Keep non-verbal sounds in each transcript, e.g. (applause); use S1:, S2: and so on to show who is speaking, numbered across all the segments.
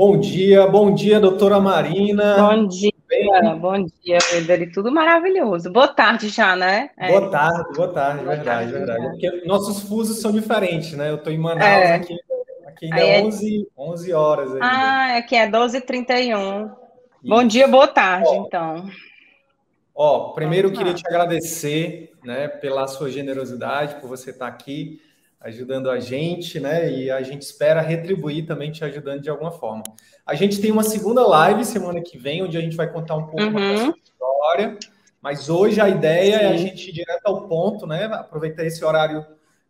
S1: Bom dia, bom dia, doutora Marina.
S2: Bom dia. Bem... Bom dia, Pedro. Tudo maravilhoso. Boa tarde já, né?
S1: É. Boa tarde, boa tarde, boa verdade, tarde, verdade. Porque nossos fusos são diferentes, né? Eu estou em Manaus é. aqui, aqui ainda é 11, 11 horas. Ainda.
S2: Ah, aqui é 12h31. Bom dia, boa tarde, ó, então.
S1: Ó, primeiro eu queria te agradecer, né, pela sua generosidade, por você estar aqui ajudando a gente, né? E a gente espera retribuir também te ajudando de alguma forma. A gente tem uma segunda live semana que vem, onde a gente vai contar um pouco uhum. mais da história. Mas hoje a ideia Sim. é a gente ir direto ao ponto, né? Aproveitar esse horário,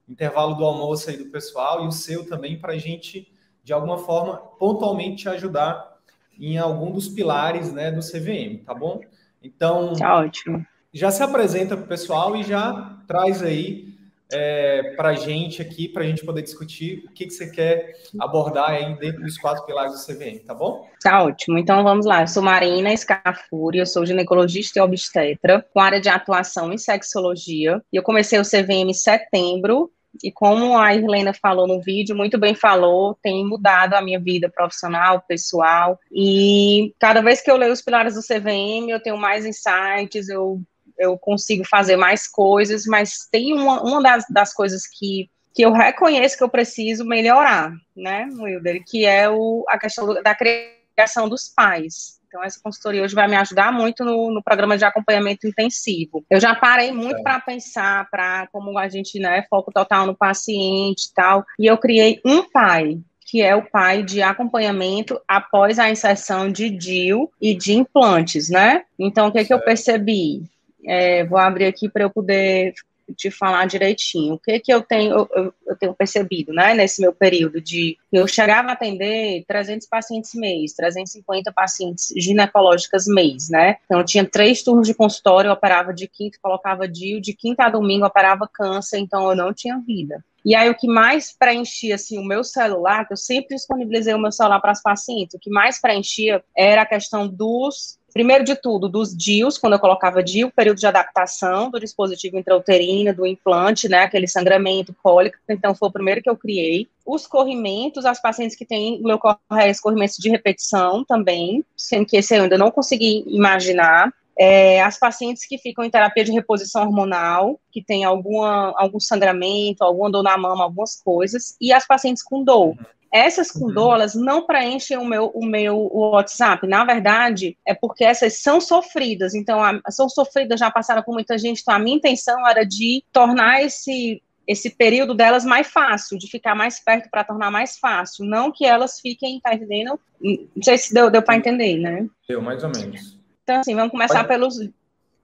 S1: intervalo do almoço aí do pessoal e o seu também, para a gente, de alguma forma, pontualmente te ajudar em algum dos pilares né, do CVM, tá bom? Então,
S2: tá ótimo.
S1: já se apresenta para o pessoal e já traz aí é, para a gente aqui, para a gente poder discutir o que, que você quer abordar aí dentro dos quatro pilares do CVM, tá bom?
S2: Tá ótimo. Então vamos lá. Eu sou Marina Scafuri, eu sou ginecologista e obstetra, com área de atuação em sexologia. E eu comecei o CVM em setembro. E como a Irlena falou no vídeo, muito bem falou, tem mudado a minha vida profissional, pessoal. E cada vez que eu leio os pilares do CVM, eu tenho mais insights, eu eu consigo fazer mais coisas, mas tem uma, uma das, das coisas que, que eu reconheço que eu preciso melhorar, né, Wilder, que é o, a questão da criação dos pais. Então, essa consultoria hoje vai me ajudar muito no, no programa de acompanhamento intensivo. Eu já parei muito é. para pensar, para como a gente, né, foco total no paciente e tal, e eu criei um pai, que é o pai de acompanhamento após a inserção de DIL e de implantes, né? Então, o que, é que eu percebi? É, vou abrir aqui para eu poder te falar direitinho. O que que eu tenho, eu, eu, tenho percebido, né, nesse meu período de eu chegava a atender 300 pacientes mês, 350 pacientes ginecológicas mês, né? Então eu tinha três turnos de consultório, eu operava de quinta, colocava DIU, de quinta a domingo operava câncer, então eu não tinha vida. E aí o que mais preenchia assim o meu celular, que eu sempre disponibilizei o meu celular para as pacientes, o que mais preenchia era a questão dos primeiro de tudo, dos DIUs, quando eu colocava DIU, período de adaptação do dispositivo intrauterino, do implante, né, aquele sangramento, cólica, então foi o primeiro que eu criei. Os corrimentos, as pacientes que têm leucorreia, corrimentos de repetição também, sendo que esse eu ainda não consegui imaginar. É, as pacientes que ficam em terapia de reposição hormonal, que tem alguma, algum sangramento, alguma dor na mama, algumas coisas, e as pacientes com dor. Essas com dor, elas não preenchem o meu, o meu WhatsApp. Na verdade, é porque essas são sofridas. Então, a, são sofridas, já passaram por muita gente. Então, a minha intenção era de tornar esse esse período delas mais fácil, de ficar mais perto para tornar mais fácil. Não que elas fiquem, tá entendendo? Não sei se deu, deu para entender, né?
S1: Deu, mais ou menos.
S2: Então, assim, vamos começar Pode... pelos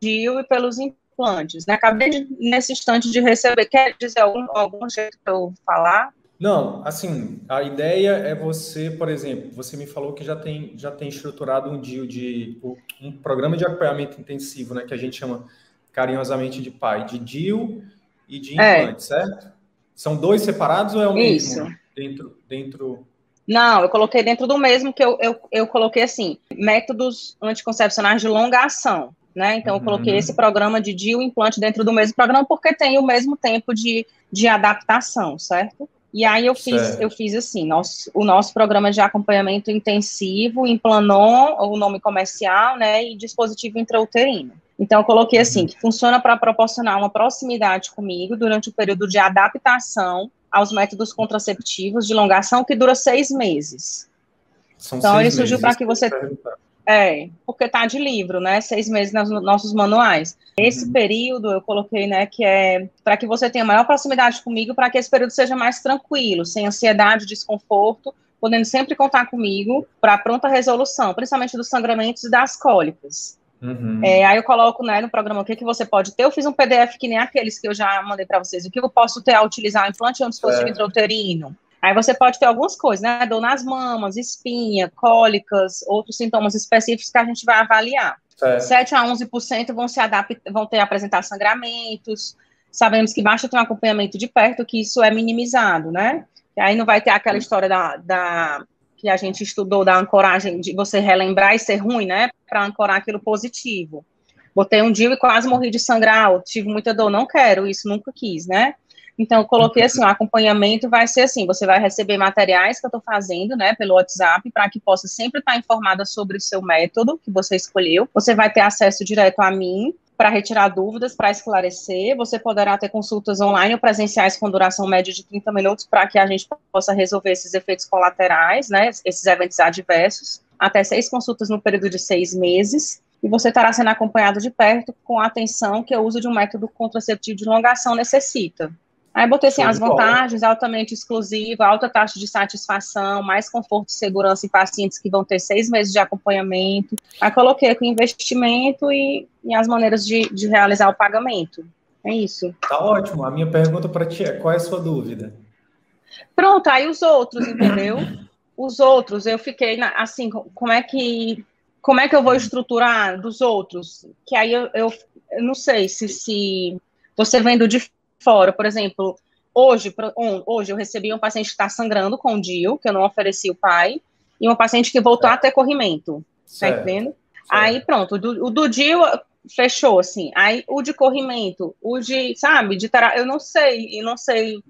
S2: DIU e pelos implantes. Né? Acabei de, nesse instante de receber. Quer dizer algum, algum jeito para eu falar?
S1: Não, assim, a ideia é você, por exemplo, você me falou que já tem, já tem estruturado um dia de um programa de acompanhamento intensivo, né, que a gente chama carinhosamente de PAI, de DIL e de é. implante, é. certo? São dois separados ou é o mesmo? Isso. Dentro, dentro...
S2: Não, eu coloquei dentro do mesmo que eu, eu, eu coloquei assim, métodos anticoncepcionais de longa ação, né? Então, eu coloquei uhum. esse programa de DIL implante dentro do mesmo programa porque tem o mesmo tempo de, de adaptação, certo? E aí eu fiz, eu fiz assim, nosso, o nosso programa de acompanhamento intensivo implanou o nome comercial, né, e dispositivo intrauterino. Então eu coloquei assim, uhum. que funciona para proporcionar uma proximidade comigo durante o período de adaptação aos métodos contraceptivos de longação que dura seis meses. São então ele surgiu para que você É, porque tá de livro, né? Seis meses nos nossos manuais. Esse uhum. período eu coloquei, né, que é para que você tenha maior proximidade comigo, para que esse período seja mais tranquilo, sem ansiedade, desconforto, podendo sempre contar comigo para pronta resolução, principalmente dos sangramentos e das cólicas. Uhum. É, aí eu coloco né, no programa o que, que você pode ter. Eu fiz um PDF que nem aqueles que eu já mandei para vocês. O que eu posso ter a utilizar implante ou um dispositivo é. intrauterino. Aí você pode ter algumas coisas, né? Dor nas mamas, espinha, cólicas, outros sintomas específicos que a gente vai avaliar. É. 7 a 11% vão se adaptar, vão ter apresentar sangramentos. Sabemos que basta ter um acompanhamento de perto, que isso é minimizado, né? E aí não vai ter aquela história da, da que a gente estudou da ancoragem de você relembrar e ser ruim, né? Para ancorar aquilo positivo. Botei um dia e quase morri de sangrar, tive muita dor, não quero, isso nunca quis, né? Então, coloquei assim, o acompanhamento vai ser assim, você vai receber materiais que eu estou fazendo, né, pelo WhatsApp, para que possa sempre estar informada sobre o seu método que você escolheu. Você vai ter acesso direto a mim, para retirar dúvidas, para esclarecer. Você poderá ter consultas online ou presenciais com duração média de 30 minutos para que a gente possa resolver esses efeitos colaterais, né, esses eventos adversos. Até seis consultas no período de seis meses. E você estará sendo acompanhado de perto com a atenção que o uso de um método contraceptivo de longação necessita. Aí botei assim, as vantagens, altamente exclusiva, alta taxa de satisfação, mais conforto e segurança em pacientes que vão ter seis meses de acompanhamento. Aí coloquei com investimento e, e as maneiras de, de realizar o pagamento. É isso.
S1: Tá ótimo. A minha pergunta para ti é: qual é a sua dúvida?
S2: Pronto, aí os outros, entendeu? (clears throat) Os outros, eu fiquei na, assim, como é que como é que eu vou estruturar dos outros? Que aí eu, eu, eu não sei se, se você vendo de fora. Por exemplo, hoje, hoje eu recebi um paciente que está sangrando com o DIL, que eu não ofereci o pai, e uma paciente que voltou certo. a ter corrimento. Tá entendendo? Certo. Aí pronto, o do, o do fechou, assim. Aí o de corrimento, o de, sabe, de terapia, eu não sei, eu não sei.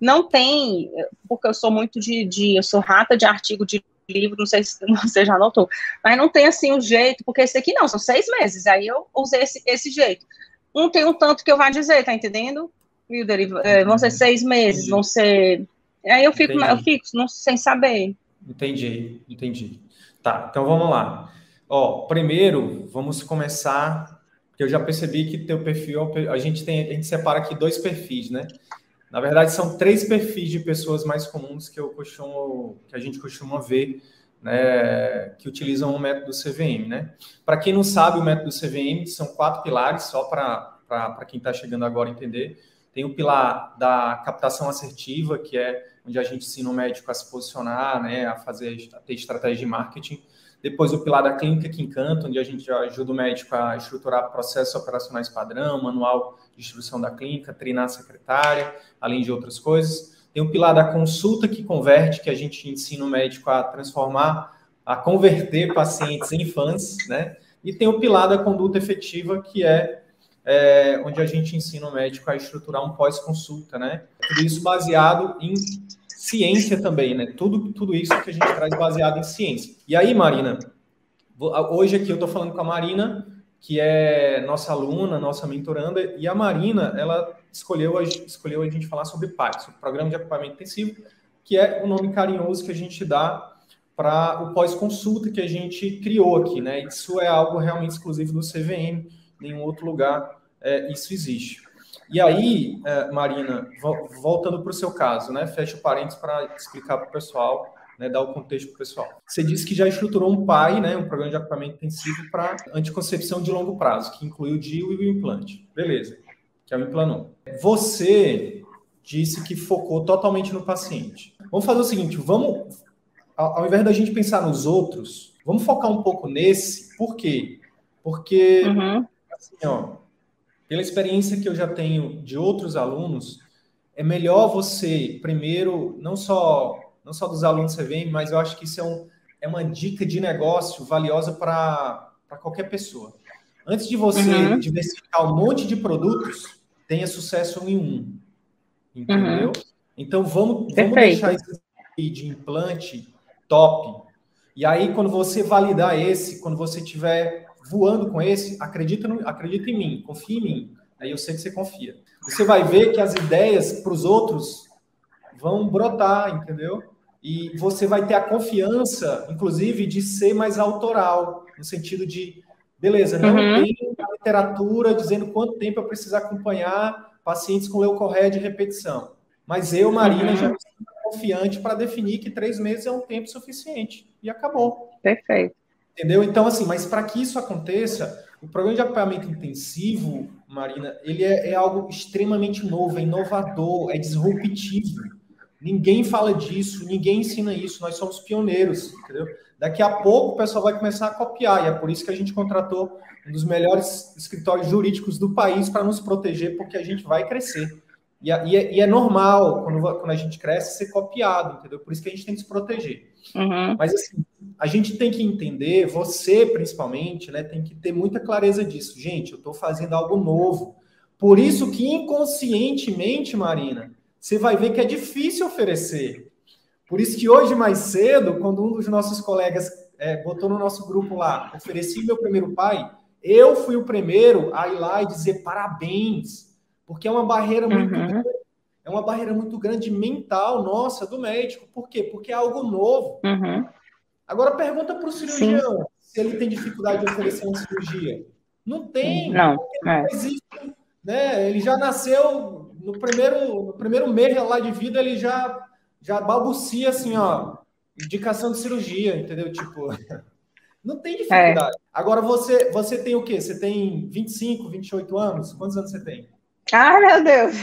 S2: Não tem, porque eu sou muito de, de eu sou rata de artigo de livro, não sei se (laughs) você já notou, mas não tem assim o um jeito, porque esse aqui não, são seis meses, aí eu usei esse, esse jeito. Um tem um tanto que eu vou dizer, tá entendendo? Wilder, é, vão ser seis meses, entendi. vão ser. Aí eu fico, eu fico não, sem saber.
S1: Entendi, entendi. Tá, então vamos lá. Ó, primeiro, vamos começar, porque eu já percebi que teu perfil, a gente tem, a gente separa aqui dois perfis, né? Na verdade, são três perfis de pessoas mais comuns que eu costumo, que a gente costuma ver, né, que utilizam o método CVM, né? Para quem não sabe, o método CVM são quatro pilares, só para quem está chegando agora entender. Tem o pilar da captação assertiva, que é onde a gente ensina o médico a se posicionar, né, a fazer, a ter estratégia de marketing. Depois o pilar da clínica que encanta, onde a gente ajuda o médico a estruturar processos operacionais padrão, manual de instrução da clínica, treinar a secretária, além de outras coisas. Tem o pilar da consulta que converte, que a gente ensina o médico a transformar, a converter pacientes em fãs, né? E tem o pilar da conduta efetiva, que é é, onde a gente ensina o médico a estruturar um pós-consulta, né? Tudo isso baseado em ciência também, né? Tudo, tudo isso que a gente traz baseado em ciência. E aí, Marina, hoje aqui eu estou falando com a Marina, que é nossa aluna, nossa mentoranda, e a Marina, ela escolheu, escolheu a gente falar sobre PAC, sobre Programa de Acompanhamento Intensivo, que é o nome carinhoso que a gente dá para o pós-consulta que a gente criou aqui, né? Isso é algo realmente exclusivo do CVM, nenhum outro lugar é, isso existe. E aí, é, Marina, voltando para o seu caso, né? Fecha o parênteses para explicar para o pessoal, né, dar o contexto para o pessoal. Você disse que já estruturou um PAI, né, um programa de acompanhamento intensivo para anticoncepção de longo prazo, que inclui o DIU e o implante. Beleza, que é o implanon. Você disse que focou totalmente no paciente. Vamos fazer o seguinte, vamos, ao invés da gente pensar nos outros, vamos focar um pouco nesse. Por quê? Porque, uhum. assim, ó, pela experiência que eu já tenho de outros alunos, é melhor você, primeiro, não só não só dos alunos que você vem, mas eu acho que isso é, um, é uma dica de negócio valiosa para qualquer pessoa. Antes de você uhum. diversificar um monte de produtos, tenha sucesso em um. Entendeu? Uhum. Então vamos, vamos deixar esse de implante top. E aí, quando você validar esse, quando você tiver voando com esse, acredita, no, acredita em mim, confia em mim. Aí eu sei que você confia. Você vai ver que as ideias para os outros vão brotar, entendeu? E você vai ter a confiança, inclusive, de ser mais autoral. no sentido de, beleza, não uhum. tem a literatura dizendo quanto tempo eu preciso acompanhar pacientes com leucorreia de repetição. Mas eu, Marina, uhum. já me sinto confiante para definir que três meses é um tempo suficiente. E acabou.
S2: Perfeito.
S1: Entendeu? Então, assim, mas para que isso aconteça, o programa de acompanhamento intensivo, Marina, ele é, é, algo extremamente novo, é inovador, é disruptivo. Ninguém fala disso, ninguém ensina isso, nós somos pioneiros, entendeu? Daqui a pouco o pessoal vai começar a copiar, e é por isso que a gente contratou um dos melhores escritórios jurídicos do país para nos proteger, porque a gente vai crescer. E, e, é, e é, normal, quando, quando, a gente cresce, ser copiado, entendeu? Por isso que a gente tem que se proteger. Uhum. Mas, assim, a gente tem que entender, você principalmente, né, tem que ter muita clareza disso. Gente, eu estou fazendo algo novo. Por isso que, inconscientemente, Marina, você vai ver que é difícil oferecer. Por isso que hoje, mais cedo, quando um dos nossos colegas é, botou no nosso grupo lá, ofereci meu primeiro pai, eu fui o primeiro a ir lá e dizer parabéns porque é uma barreira muito uhum. grande, é uma barreira muito grande mental nossa do médico. Por quê? Porque é algo novo.
S2: Uhum.
S1: Agora pergunta para o cirurgião Sim. se ele tem dificuldade de oferecer uma cirurgia. Não tem.
S2: Não.
S1: É. não existe, né? Ele já nasceu no primeiro, no primeiro mês lá de vida, ele já já balbucia assim, ó, indicação de cirurgia, entendeu? Tipo, (laughs) não tem dificuldade. É. Agora você você tem o quê? Você tem 25, 28 anos? Quantos anos você tem?
S2: Ai, meu Deus.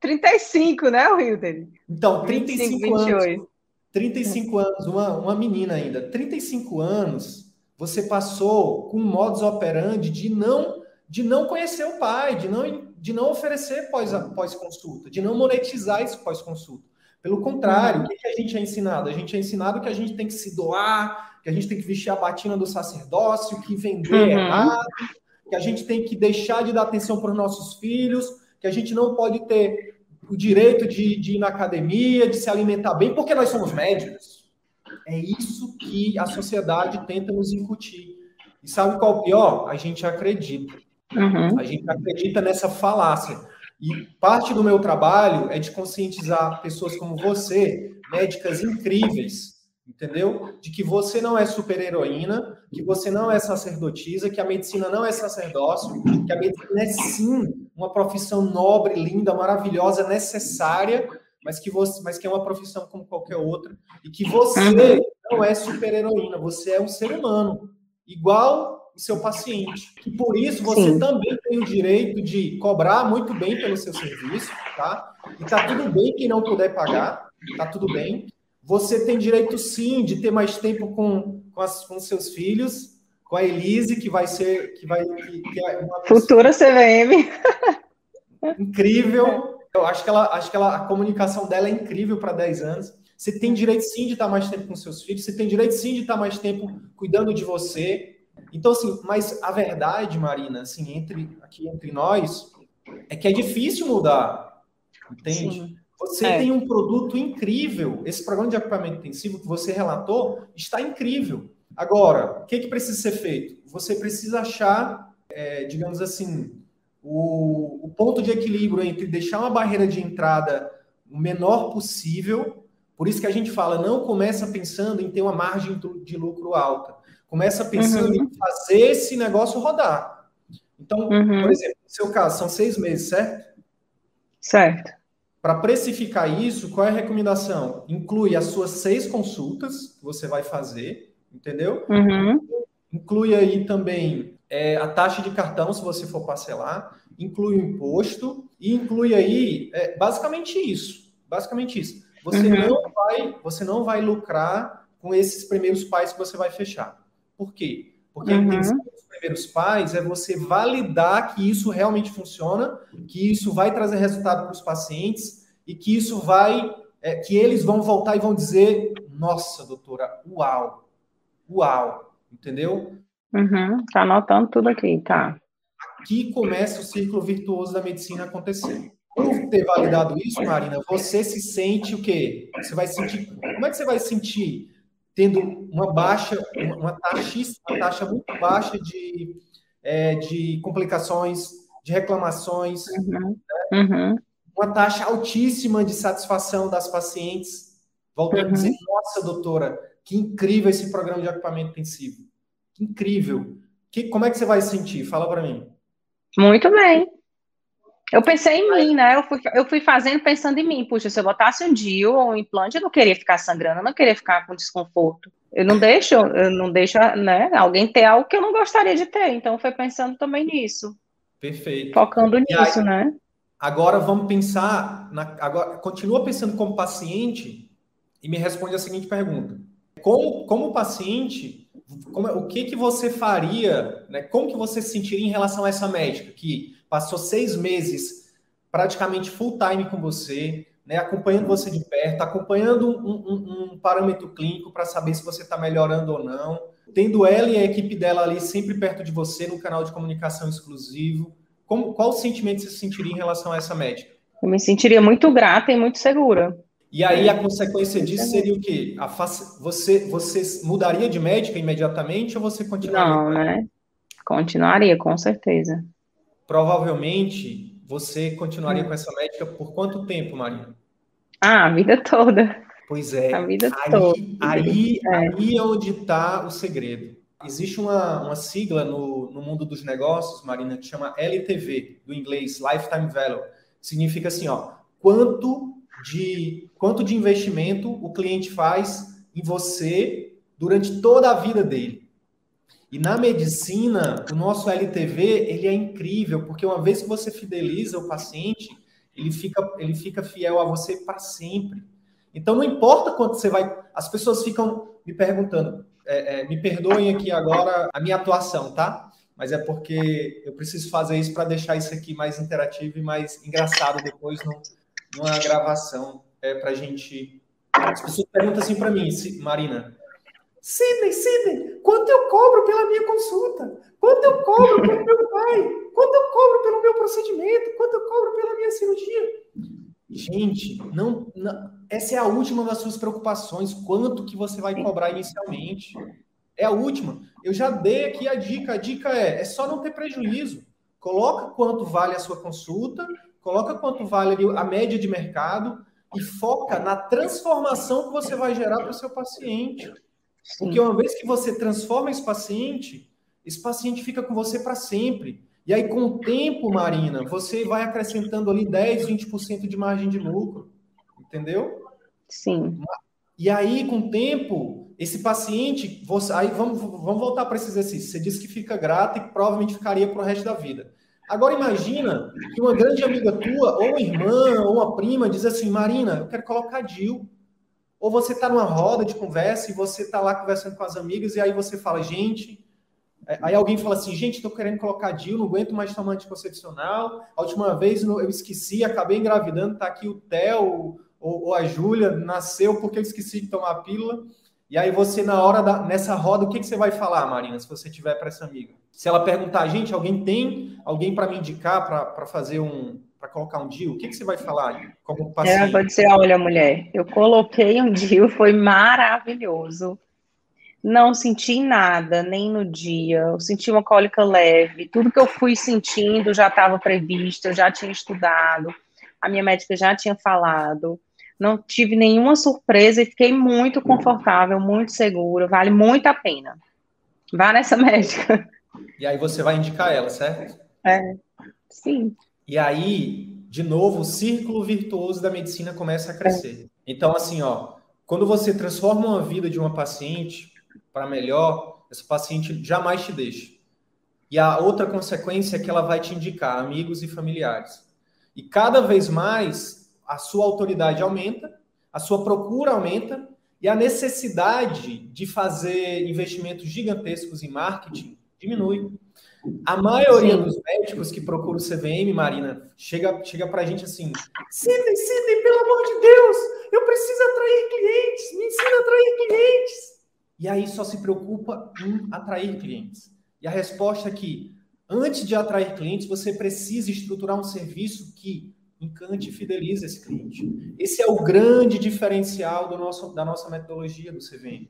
S2: 35, né, o?
S1: Então, 35 25, anos. 28. 35 anos, uma, uma menina ainda. 35 anos, você passou com um modus operandi de não de não conhecer o pai, de não, de não oferecer pós-consulta, pós de não monetizar isso pós-consulta. Pelo contrário, uhum. o que a gente é ensinado? A gente é ensinado que a gente tem que se doar, que a gente tem que vestir a batina do sacerdócio, que vender uhum. errado, que a gente tem que deixar de dar atenção para os nossos filhos, que a gente não pode ter o direito de, de ir na academia, de se alimentar bem, porque nós somos médicos. É isso que a sociedade tenta nos incutir. E sabe qual é o pior? A gente acredita. Uhum. A gente acredita nessa falácia. E parte do meu trabalho é de conscientizar pessoas como você, médicas incríveis, entendeu? De que você não é super-heroína, que você não é sacerdotisa, que a medicina não é sacerdócio, que a medicina é sim uma profissão nobre, linda, maravilhosa, necessária, mas que você, mas que é uma profissão como qualquer outra, e que você não é super-heroína, você é um ser humano, igual o seu paciente. E por isso você sim. também tem o direito de cobrar muito bem pelo seu serviço, tá? E tá tudo bem quem não puder pagar, tá tudo bem. Você tem direito, sim, de ter mais tempo com, com, as, com seus filhos, com a Elise, que vai ser. Que vai, que, é uma
S2: Futura CVM.
S1: Incrível. Eu acho que, ela, acho que ela, a comunicação dela é incrível para 10 anos. Você tem direito, sim, de estar mais tempo com seus filhos. Você tem direito, sim, de estar mais tempo cuidando de você. Então, assim, mas a verdade, Marina, assim, entre, aqui entre nós, é que é difícil mudar. Entende? Sim. Você é. tem um produto incrível. Esse programa de equipamento intensivo que você relatou está incrível. Agora, o que, que precisa ser feito? Você precisa achar, é, digamos assim, o, o, ponto de equilíbrio entre deixar uma barreira de entrada o menor possível. Por isso que a gente fala, não começa pensando em ter uma margem de lucro alta. Começa pensando uhum. em fazer esse negócio rodar. Então, uhum. por exemplo, no seu caso, são seis meses, certo?
S2: Certo.
S1: Para precificar isso, qual é a recomendação? Inclui as suas seis consultas que você vai fazer, entendeu?
S2: Uhum.
S1: Inclui aí também é, a taxa de cartão, se você for parcelar, inclui o imposto e inclui aí é, basicamente isso. Basicamente isso. Você, uhum. não vai, você não vai lucrar com esses primeiros pais que você vai fechar. Por quê? Porque uhum. a intenção dos primeiros pais é você validar que isso realmente funciona, que isso vai trazer resultado para os pacientes e que isso vai, é, que eles vão voltar e vão dizer: nossa, doutora, uau, uau, entendeu?
S2: Uhum, tá anotando tudo aqui, tá.
S1: Aqui começa o círculo virtuoso da medicina acontecer. Por ter validado isso, Marina, você se sente o quê? Você vai sentir. Como é que você vai sentir tendo uma baixa, uma taxa, uma taxa muito baixa de, é, de complicações, de reclamações,
S2: uhum. Né? Uhum.
S1: uma taxa altíssima de satisfação das pacientes, voltando uhum. a dizer, nossa, doutora, que incrível esse programa de equipamento intensivo. incrível. Que, como é que você vai sentir? Fala para mim.
S2: Muito bem. Eu pensei em mim, né? Eu fui, eu fui fazendo pensando em mim. Puxa, se eu botasse um DIU ou um implante, eu não queria ficar sangrando, eu não queria ficar com desconforto. Eu não deixo, eu não deixo, né? Alguém ter algo que eu não gostaria de ter. Então, foi pensando também nisso.
S1: Perfeito.
S2: Focando e nisso, aí, né?
S1: Agora vamos pensar, na, agora continua pensando como paciente e me responde a seguinte pergunta: como, como paciente, como, o que que você faria, né? Como que você se sentiria em relação a essa médica que passou seis meses praticamente full time com você, né? Acompanhando você de perto, acompanhando um, um, um parâmetro clínico para saber se você está melhorando ou não, tendo ela e a equipe dela ali sempre perto de você no canal de comunicação exclusivo como, qual sentimento você sentiria em relação a essa médica?
S2: Eu me sentiria muito grata e muito segura.
S1: E aí a consequência disso seria o quê? A você, você mudaria de médica imediatamente ou você continuaria?
S2: Não, né? Continuaria, com certeza.
S1: Provavelmente você continuaria hum. com essa médica por quanto tempo, Marina?
S2: Ah, a vida toda.
S1: Pois é.
S2: A vida
S1: aí,
S2: toda.
S1: Aí, é. aí é onde está o segredo. Existe uma, uma sigla no, no mundo dos negócios, Marina, que chama LTV, do inglês Lifetime Value. Significa assim, ó, quanto de, quanto de investimento o cliente faz em você durante toda a vida dele. E na medicina, o nosso LTV, ele é incrível, porque uma vez que você fideliza o paciente, ele fica, ele fica fiel a você para sempre. Então, não importa quanto você vai... As pessoas ficam me perguntando, é, é, me perdoem aqui agora a minha atuação, tá? Mas é porque eu preciso fazer isso para deixar isso aqui mais interativo e mais engraçado depois no, numa gravação é, para gente. As pessoas perguntam assim para mim, Marina. Sidney, Sidney, quanto eu cobro pela minha consulta? Quanto eu cobro pelo meu pai? Quanto eu cobro pelo meu procedimento? Quanto eu cobro pela minha cirurgia? Gente, não, não, essa é a última das suas preocupações. Quanto que você vai cobrar inicialmente? É a última. Eu já dei aqui a dica. A dica é, é só não ter prejuízo. Coloca quanto vale a sua consulta, coloca quanto vale a média de mercado e foca na transformação que você vai gerar para o seu paciente. Porque uma vez que você transforma esse paciente, esse paciente fica com você para sempre. E aí, com o tempo, Marina, você vai acrescentando ali 10, 20% de margem de lucro. Entendeu?
S2: Sim.
S1: E aí, com o tempo, esse paciente. Você, aí vamos, vamos voltar para esse exercício. Você disse que fica grata e provavelmente ficaria para o resto da vida. Agora imagina que uma grande amiga tua, ou uma irmã, ou uma prima, diz assim: Marina, eu quero colocar Dil. Ou você está numa roda de conversa e você está lá conversando com as amigas, e aí você fala, gente, é, aí alguém fala assim, gente, estou querendo colocar DIU, não aguento mais tomar anticoncepcional. A última vez eu esqueci, acabei engravidando, tá aqui o Theo ou, ou a Júlia, nasceu porque eu esqueci de tomar a pílula. E aí você, na hora da, nessa roda, o que, que você vai falar, Marina, se você tiver para essa amiga? Se ela perguntar, gente, alguém tem alguém para me indicar para fazer um, para colocar um DIU, o que, que você vai falar como paciente?
S2: É, eu vou dizer, olha, mulher, eu coloquei um DIU, foi maravilhoso não senti nada, nem no dia. Eu senti uma cólica leve. Tudo que eu fui sentindo já estava previsto, eu já tinha estudado. A minha médica já tinha falado. Não tive nenhuma surpresa e fiquei muito confortável, muito segura. Vale muito a pena. Vá nessa (laughs) médica.
S1: E aí você vai indicar ela, certo?
S2: É, sim.
S1: E aí, de novo, o círculo virtuoso da medicina começa a crescer. Então, assim, ó, quando você transforma uma vida de uma paciente, para melhor, esse paciente jamais te deixa. E a outra consequência é que ela vai te indicar amigos e familiares. E cada vez mais a sua autoridade aumenta, a sua procura aumenta e a necessidade de fazer investimentos gigantescos em marketing diminui. A maioria Sim. dos médicos que procuram o CVM, Marina, chega, chega para a gente assim: Sidney, Sidney, pelo amor de Deus, eu preciso atrair clientes, me ensina a atrair clientes e aí só se preocupa em atrair clientes. E a resposta é que, antes de atrair clientes, você precisa estruturar um serviço que encante e fidelize esse cliente. Esse é o grande diferencial do nosso, da nossa metodologia do CVM.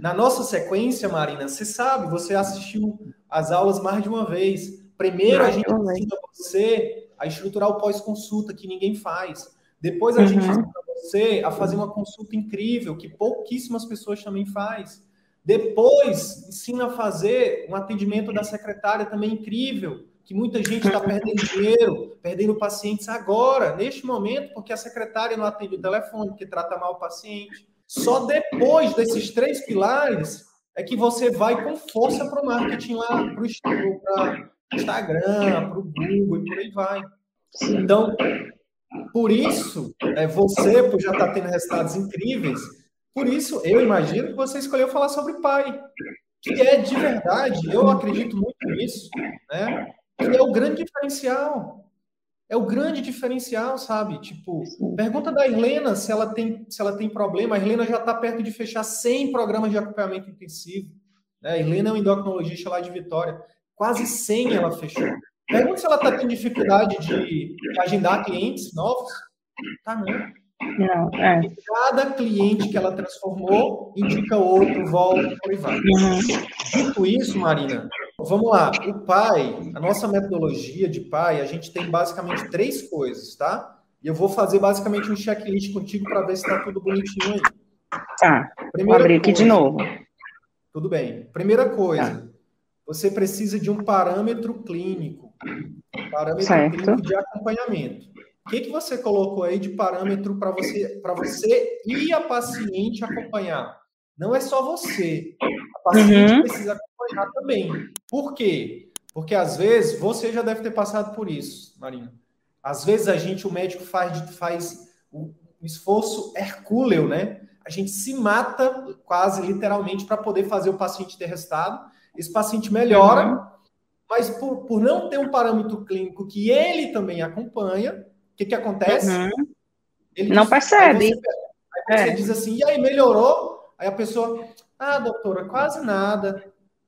S1: Na nossa sequência, Marina, você sabe, você assistiu as aulas mais de uma vez. Primeiro, a gente ensina você a estruturar o pós-consulta, que ninguém faz. Depois, a uhum. gente ensina você a fazer uma consulta incrível, que pouquíssimas pessoas também faz. Depois, ensina a fazer um atendimento da secretária também incrível, que muita gente está perdendo (laughs) dinheiro, perdendo pacientes agora, neste momento, porque a secretária não atende o telefone, porque trata mal o paciente. Só depois desses três pilares é que você vai com força para o marketing lá, para o Instagram, para o Google e por aí vai. Então, por isso, é, você, por já estar tá tendo resultados incríveis, por isso eu imagino que você escolheu falar sobre pai, que é de verdade, eu acredito muito nisso, né? Que é o grande diferencial. É o grande diferencial, sabe? Tipo, pergunta da Helena se ela tem, se ela tem problema. A Helena já está perto de fechar 100 programas de acompanhamento intensivo. Né? A Helena é uma endocrinologista lá de Vitória. Quase 100 ela fechou. Pergunta se ela está tendo dificuldade de, agendar clientes novos. Tá, não.
S2: Não, é.
S1: Cada cliente que ela transformou indica outro, volta, aí vai. Uhum. Dito isso, Marina, vamos lá. O pai, a nossa metodologia de pai, a gente tem basicamente três coisas, tá? E eu vou fazer basicamente um checklist contigo para ver se está tudo bonitinho aí.
S2: Tá. Primeira vou abrir coisa, aqui de novo.
S1: Tudo bem. Primeira coisa, tá. você precisa de um parâmetro clínico. Parâmetro certo. clínico de acompanhamento. O que, que você colocou aí de parâmetro para você, você e a paciente acompanhar? Não é só você. A paciente uhum. precisa acompanhar também. Por quê? Porque às vezes você já deve ter passado por isso, Marina. Às vezes a gente, o médico faz, faz um esforço hercúleo, né? A gente se mata quase literalmente para poder fazer o paciente ter resultado. Esse paciente melhora, uhum. mas por, por não ter um parâmetro clínico que ele também acompanha, o que, que acontece? Uhum.
S2: Ele não diz, percebe.
S1: Aí você, aí você é. diz assim, e aí melhorou? Aí a pessoa, ah, doutora, quase nada,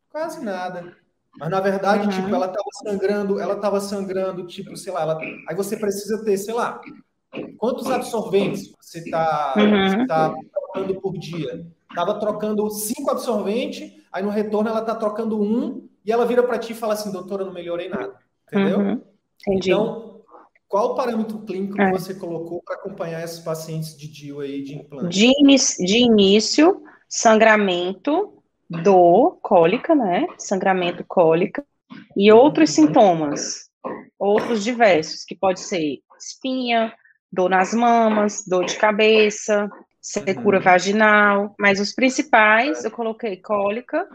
S1: quase nada. Mas na verdade, uhum. tipo, ela estava sangrando, ela estava sangrando, tipo, sei lá, ela... aí você precisa ter, sei lá, quantos absorventes você está uhum. tá trocando por dia? Tava trocando cinco absorventes, aí no retorno ela está trocando um, e ela vira para ti e fala assim, doutora, não melhorei nada. Entendeu?
S2: Uhum. Entendi.
S1: Então, qual o parâmetro clínico é. que você colocou para acompanhar esses pacientes de DIU aí de implante?
S2: De, de início, sangramento, dor, cólica, né? Sangramento, cólica, e outros sintomas, outros diversos, que pode ser espinha, dor nas mamas, dor de cabeça, secura uhum. vaginal, mas os principais eu coloquei cólica,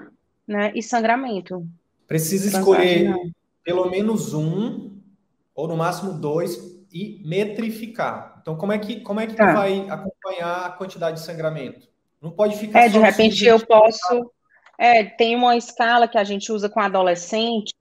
S2: né, e sangramento.
S1: Precisa escolher pelo menos um ou no máximo dois, e metrificar. Então, como é que, como é que tá. tu vai acompanhar a quantidade de sangramento? Não pode ficar.
S2: É, de repente eu posso. É, tem uma escala que a gente usa com adolescente,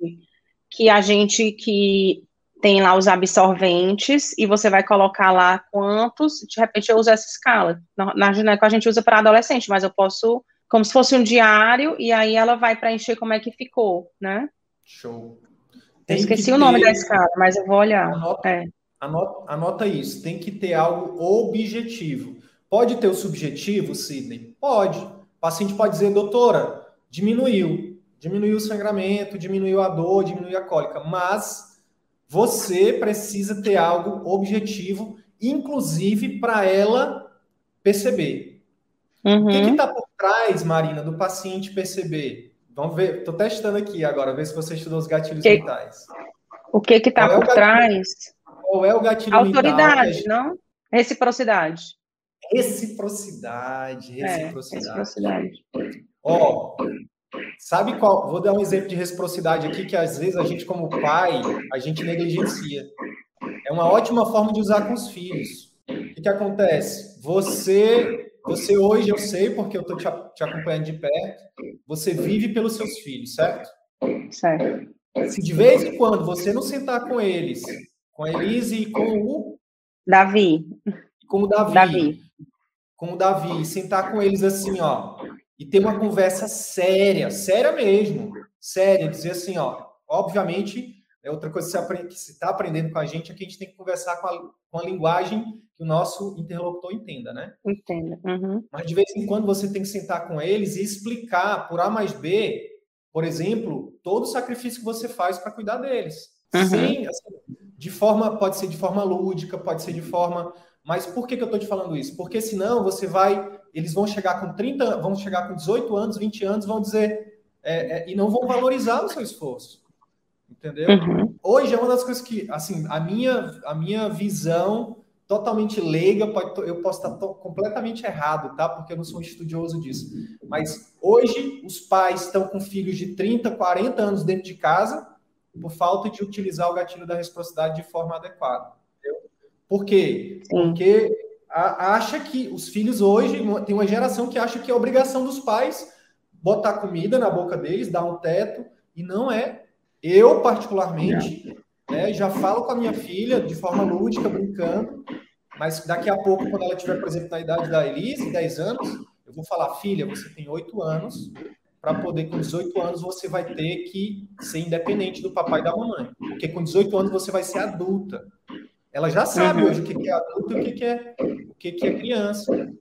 S2: que a gente que tem lá os absorventes e você vai colocar lá quantos. De repente eu uso essa escala. Na, na gineco a gente usa para adolescente, mas eu posso, como se fosse um diário, e aí ela vai preencher como é que ficou, né?
S1: Show.
S2: Eu esqueci o ter... nome da escala, mas eu vou olhar.
S1: Anota, é. anota, anota, isso. Tem que ter algo objetivo. Pode ter o subjetivo, Sidney? Pode. O paciente pode dizer, doutora, diminuiu. Diminuiu o sangramento, diminuiu a dor, diminuiu a cólica. Mas você precisa ter algo objetivo, inclusive para ela perceber. Uhum. O que está por trás, Marina, do paciente perceber? Vamos ver, estou testando aqui agora, ver se você estudou os gatilhos que, mentais.
S2: O que está por é trás?
S1: Qual é o gatilho
S2: Autoridade, mental? não? Reciprocidade.
S1: Reciprocidade, é, reciprocidade. É, reciprocidade. Ó, sabe qual? Vou dar um exemplo de reciprocidade aqui que às vezes a gente como pai, a gente negligencia. É uma ótima forma de usar com os filhos. O que, que acontece? Você você hoje, eu sei, porque eu estou te, te, acompanhando de perto, você vive pelos seus filhos, certo?
S2: Certo.
S1: Se de vez em quando você não sentar com eles, com a Elise e com o...
S2: Davi.
S1: Com o Davi. Davi. Com o Davi, sentar com eles assim, ó, e ter uma conversa séria, séria mesmo, séria, dizer assim, ó, obviamente, é outra coisa que você está aprendendo com a gente é que a gente tem que conversar com a, com a linguagem que o nosso interlocutor entenda, né?
S2: Entenda. Uhum.
S1: Mas de vez em quando você tem que sentar com eles e explicar por A mais B, por exemplo, todo o sacrifício que você faz para cuidar deles. Uhum. Sem, assim, de forma, pode ser de forma lúdica, pode ser de forma. Mas por que, que eu estou te falando isso? Porque senão você vai eles vão chegar com 30, vão chegar com 18 anos, 20 anos, vão dizer, é, é, e não vão valorizar o seu esforço. Entendeu? Uhum. Hoje é uma das coisas que, assim, a minha, a minha visão totalmente leiga, eu posso estar completamente errado, tá? Porque eu não sou um estudioso disso. Mas hoje os pais estão com filhos de 30, 40 anos dentro de casa por falta de utilizar o gatilho da reciprocidade de forma adequada. Entendeu? Por quê? Porque acha que os filhos hoje tem uma geração que acha que é obrigação dos pais botar comida na boca deles, dar um teto, e não é. Eu, particularmente, né, já falo com a minha filha de forma lúdica, brincando, mas daqui a pouco, quando ela tiver, por exemplo, na idade da Elise, 10 anos, eu vou falar, filha, você tem 8 anos, para poder, com 18 anos, você vai ter que ser independente do papai e da mamãe. Porque com 18 anos você vai ser adulta. Ela já sabe hoje o que é adulto e o que é, o que é criança.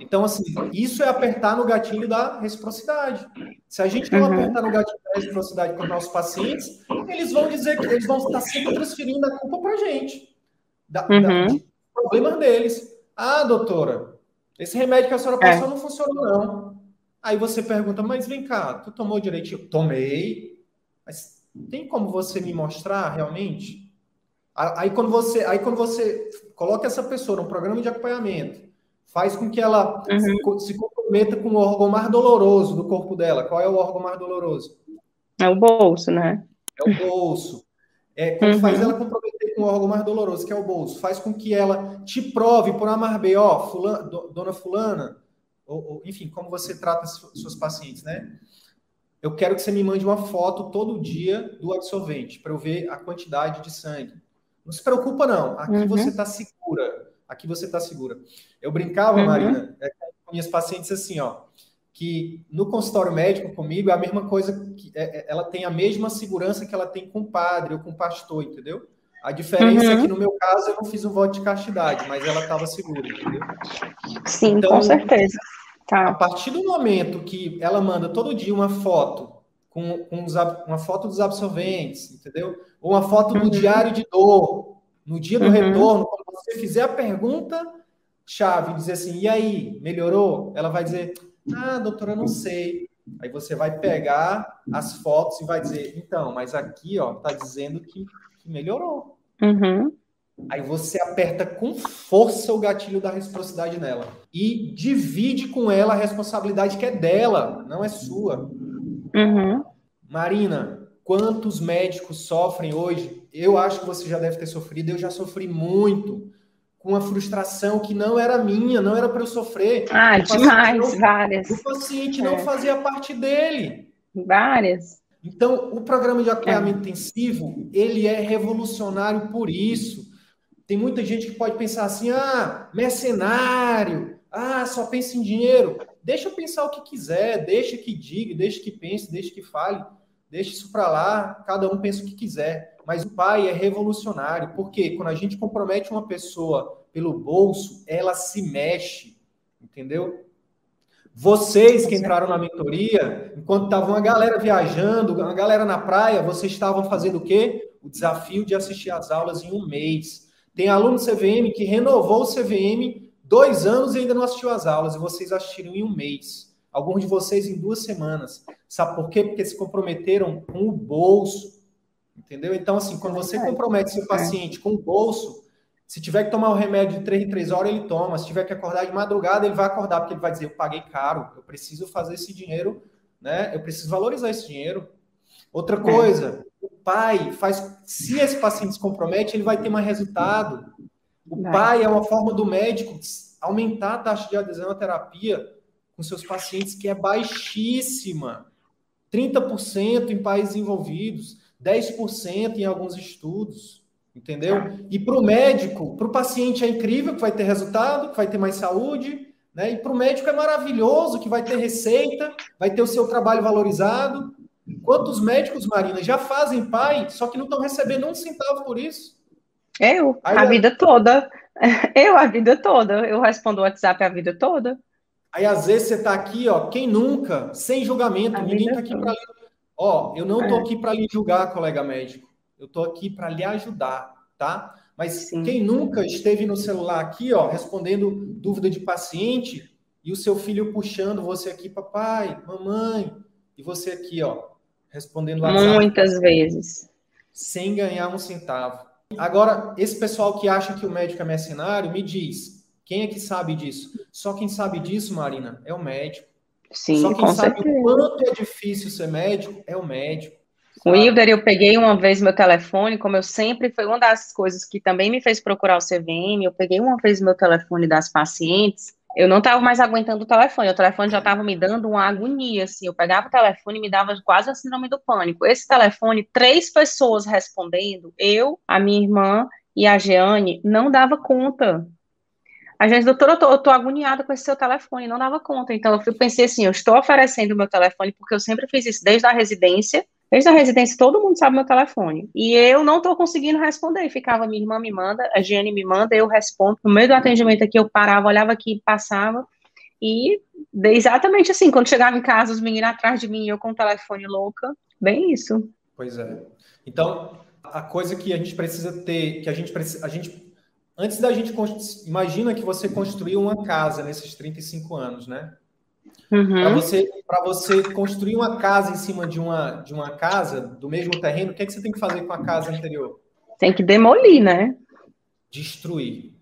S1: Então, assim, isso é apertar no gatilho da reciprocidade. Se a gente não uhum. apertar no gatilho da reciprocidade com os nossos pacientes, eles vão dizer que eles vão estar sempre transferindo a culpa para a gente. Da, uhum. da, de problemas deles. Ah, doutora, esse remédio que a senhora passou é. não funcionou, não. Aí você pergunta, mas vem cá, tu tomou direitinho? Tomei. Mas tem como você me mostrar realmente? Aí quando você, aí quando você coloca essa pessoa no programa de acompanhamento, faz com que ela uhum. se, se comprometa com o órgão mais doloroso do corpo dela. Qual é o órgão mais doloroso?
S2: É o bolso, né?
S1: É o bolso. É, quando uhum. faz ela comprometer com o órgão mais doloroso, que é o bolso, faz com que ela te prove por A mais B, ó, fulana, dona fulana, ou, ou, enfim, como você trata seus pacientes, né? Eu quero que você me mande uma foto todo dia do absorvente, para eu ver a quantidade de sangue. Não se preocupa, não. Aqui uhum. você está segura. Aqui você está segura. Eu brincava, uhum. Marina, é, com minhas pacientes assim, ó, que no consultório médico comigo é a mesma coisa que é, é, ela tem a mesma segurança que ela tem com o padre ou com o pastor, entendeu? A diferença uhum. é que no meu caso eu não fiz um voto de castidade, mas ela estava segura, entendeu?
S2: Sim, então, com certeza.
S1: Tá. A partir do momento que ela manda todo dia uma foto com, com os, uma foto dos absorventes, entendeu? Ou uma foto do uhum. diário de dor, no dia do uhum. retorno, quando você fizer a pergunta chave, dizer assim, e aí, melhorou? Ela vai dizer, ah, doutora, não sei. Aí você vai pegar as fotos e vai dizer, então, mas aqui, ó, tá dizendo que, que melhorou.
S2: Uhum.
S1: Aí você aperta com força o gatilho da reciprocidade nela e divide com ela a responsabilidade que é dela, não é sua.
S2: Uhum.
S1: Marina, quantos médicos sofrem hoje? Eu acho que você já deve ter sofrido, eu já sofri muito com uma frustração que não era minha, não era para eu sofrer.
S2: Ah, demais, não, várias.
S1: O paciente não é. fazia parte dele.
S2: Várias.
S1: Então, o programa de acompanhamento é. intensivo, ele é revolucionário por isso. Tem muita gente que pode pensar assim, ah, mercenário, ah, só pensa em dinheiro. Deixa eu pensar o que quiser, deixa que diga, deixa que pense, deixa que fale, deixa isso para lá, cada um pensa o que quiser mas o pai é revolucionário, porque quando a gente compromete uma pessoa pelo bolso, ela se mexe, entendeu? Vocês que entraram na mentoria, enquanto estava uma galera viajando, uma galera na praia, vocês estavam fazendo o quê? O desafio de assistir às aulas em um mês. Tem aluno CVM que renovou o CVM dois anos e ainda não assistiu às aulas, e vocês assistiram em um mês. Alguns de vocês em duas semanas. Sabe por quê? Porque se comprometeram com o bolso. Entendeu? Então, assim, quando você compromete seu paciente com o bolso, se tiver que tomar o remédio de 3 em 3 horas, ele toma. Se tiver que acordar de madrugada, ele vai acordar, porque ele vai dizer: Eu paguei caro, eu preciso fazer esse dinheiro, né? Eu preciso valorizar esse dinheiro. Outra coisa, o pai faz. Se esse paciente se compromete, ele vai ter mais resultado. O pai é uma forma do médico aumentar a taxa de adesão à terapia com seus pacientes, que é baixíssima. 30% em países envolvidos. 10% em alguns estudos, entendeu? E para o médico, para o paciente é incrível que vai ter resultado, que vai ter mais saúde, né? E para o médico é maravilhoso que vai ter receita, vai ter o seu trabalho valorizado. Quantos médicos, Marina, já fazem pai, só que não estão recebendo um centavo por isso?
S2: Eu, Aí, a vida toda. (laughs) Eu, a vida toda. Eu respondo o WhatsApp a vida toda.
S1: Aí, às vezes, você está aqui, ó, quem nunca, sem julgamento, a ninguém está aqui para Ó, eu não estou é. aqui para lhe julgar, colega médico. Eu estou aqui para lhe ajudar, tá? Mas Sim. quem nunca esteve no celular aqui, ó, respondendo dúvida de paciente e o seu filho puxando você aqui, papai, mamãe, e você aqui, ó, respondendo
S2: WhatsApp. Muitas vezes.
S1: Sem ganhar um centavo. Agora, esse pessoal que acha que o médico é mercenário, me diz, quem é que sabe disso? Só quem sabe disso, Marina, é o médico.
S2: Sim,
S1: Só quem sabe
S2: certeza.
S1: o quanto é difícil ser médico é o médico.
S2: O Hilder, eu peguei uma vez meu telefone, como eu sempre, foi uma das coisas que também me fez procurar o CVM, eu peguei uma vez meu telefone das pacientes, eu não estava mais aguentando o telefone, o telefone já estava me dando uma agonia, assim, eu pegava o telefone e me dava quase a síndrome do pânico. Esse telefone, três pessoas respondendo, eu, a minha irmã e a Jeane, não dava conta. A gente, doutora, eu tô, eu tô agoniada com esse seu telefone, não dava conta. Então, eu pensei assim, eu estou oferecendo o meu telefone, porque eu sempre fiz isso desde a residência, Desde a residência, todo mundo sabe meu telefone. E eu não estou conseguindo responder. Ficava, minha irmã me manda, a Giane me manda, eu respondo. No meio do atendimento aqui, eu parava, olhava aqui, passava. E exatamente assim, quando chegava em casa, os meninos atrás de mim, eu com o telefone louca. Bem isso.
S1: Pois é. Então, a coisa que a gente precisa ter, que a gente precisa. A gente, antes da gente. Imagina que você construiu uma casa nesses 35 anos, né? Uhum. Para você, você construir uma casa em cima de uma, de uma casa, do mesmo terreno, o que, é que você tem que fazer com a casa anterior?
S2: Tem que demolir, né?
S1: Destruir.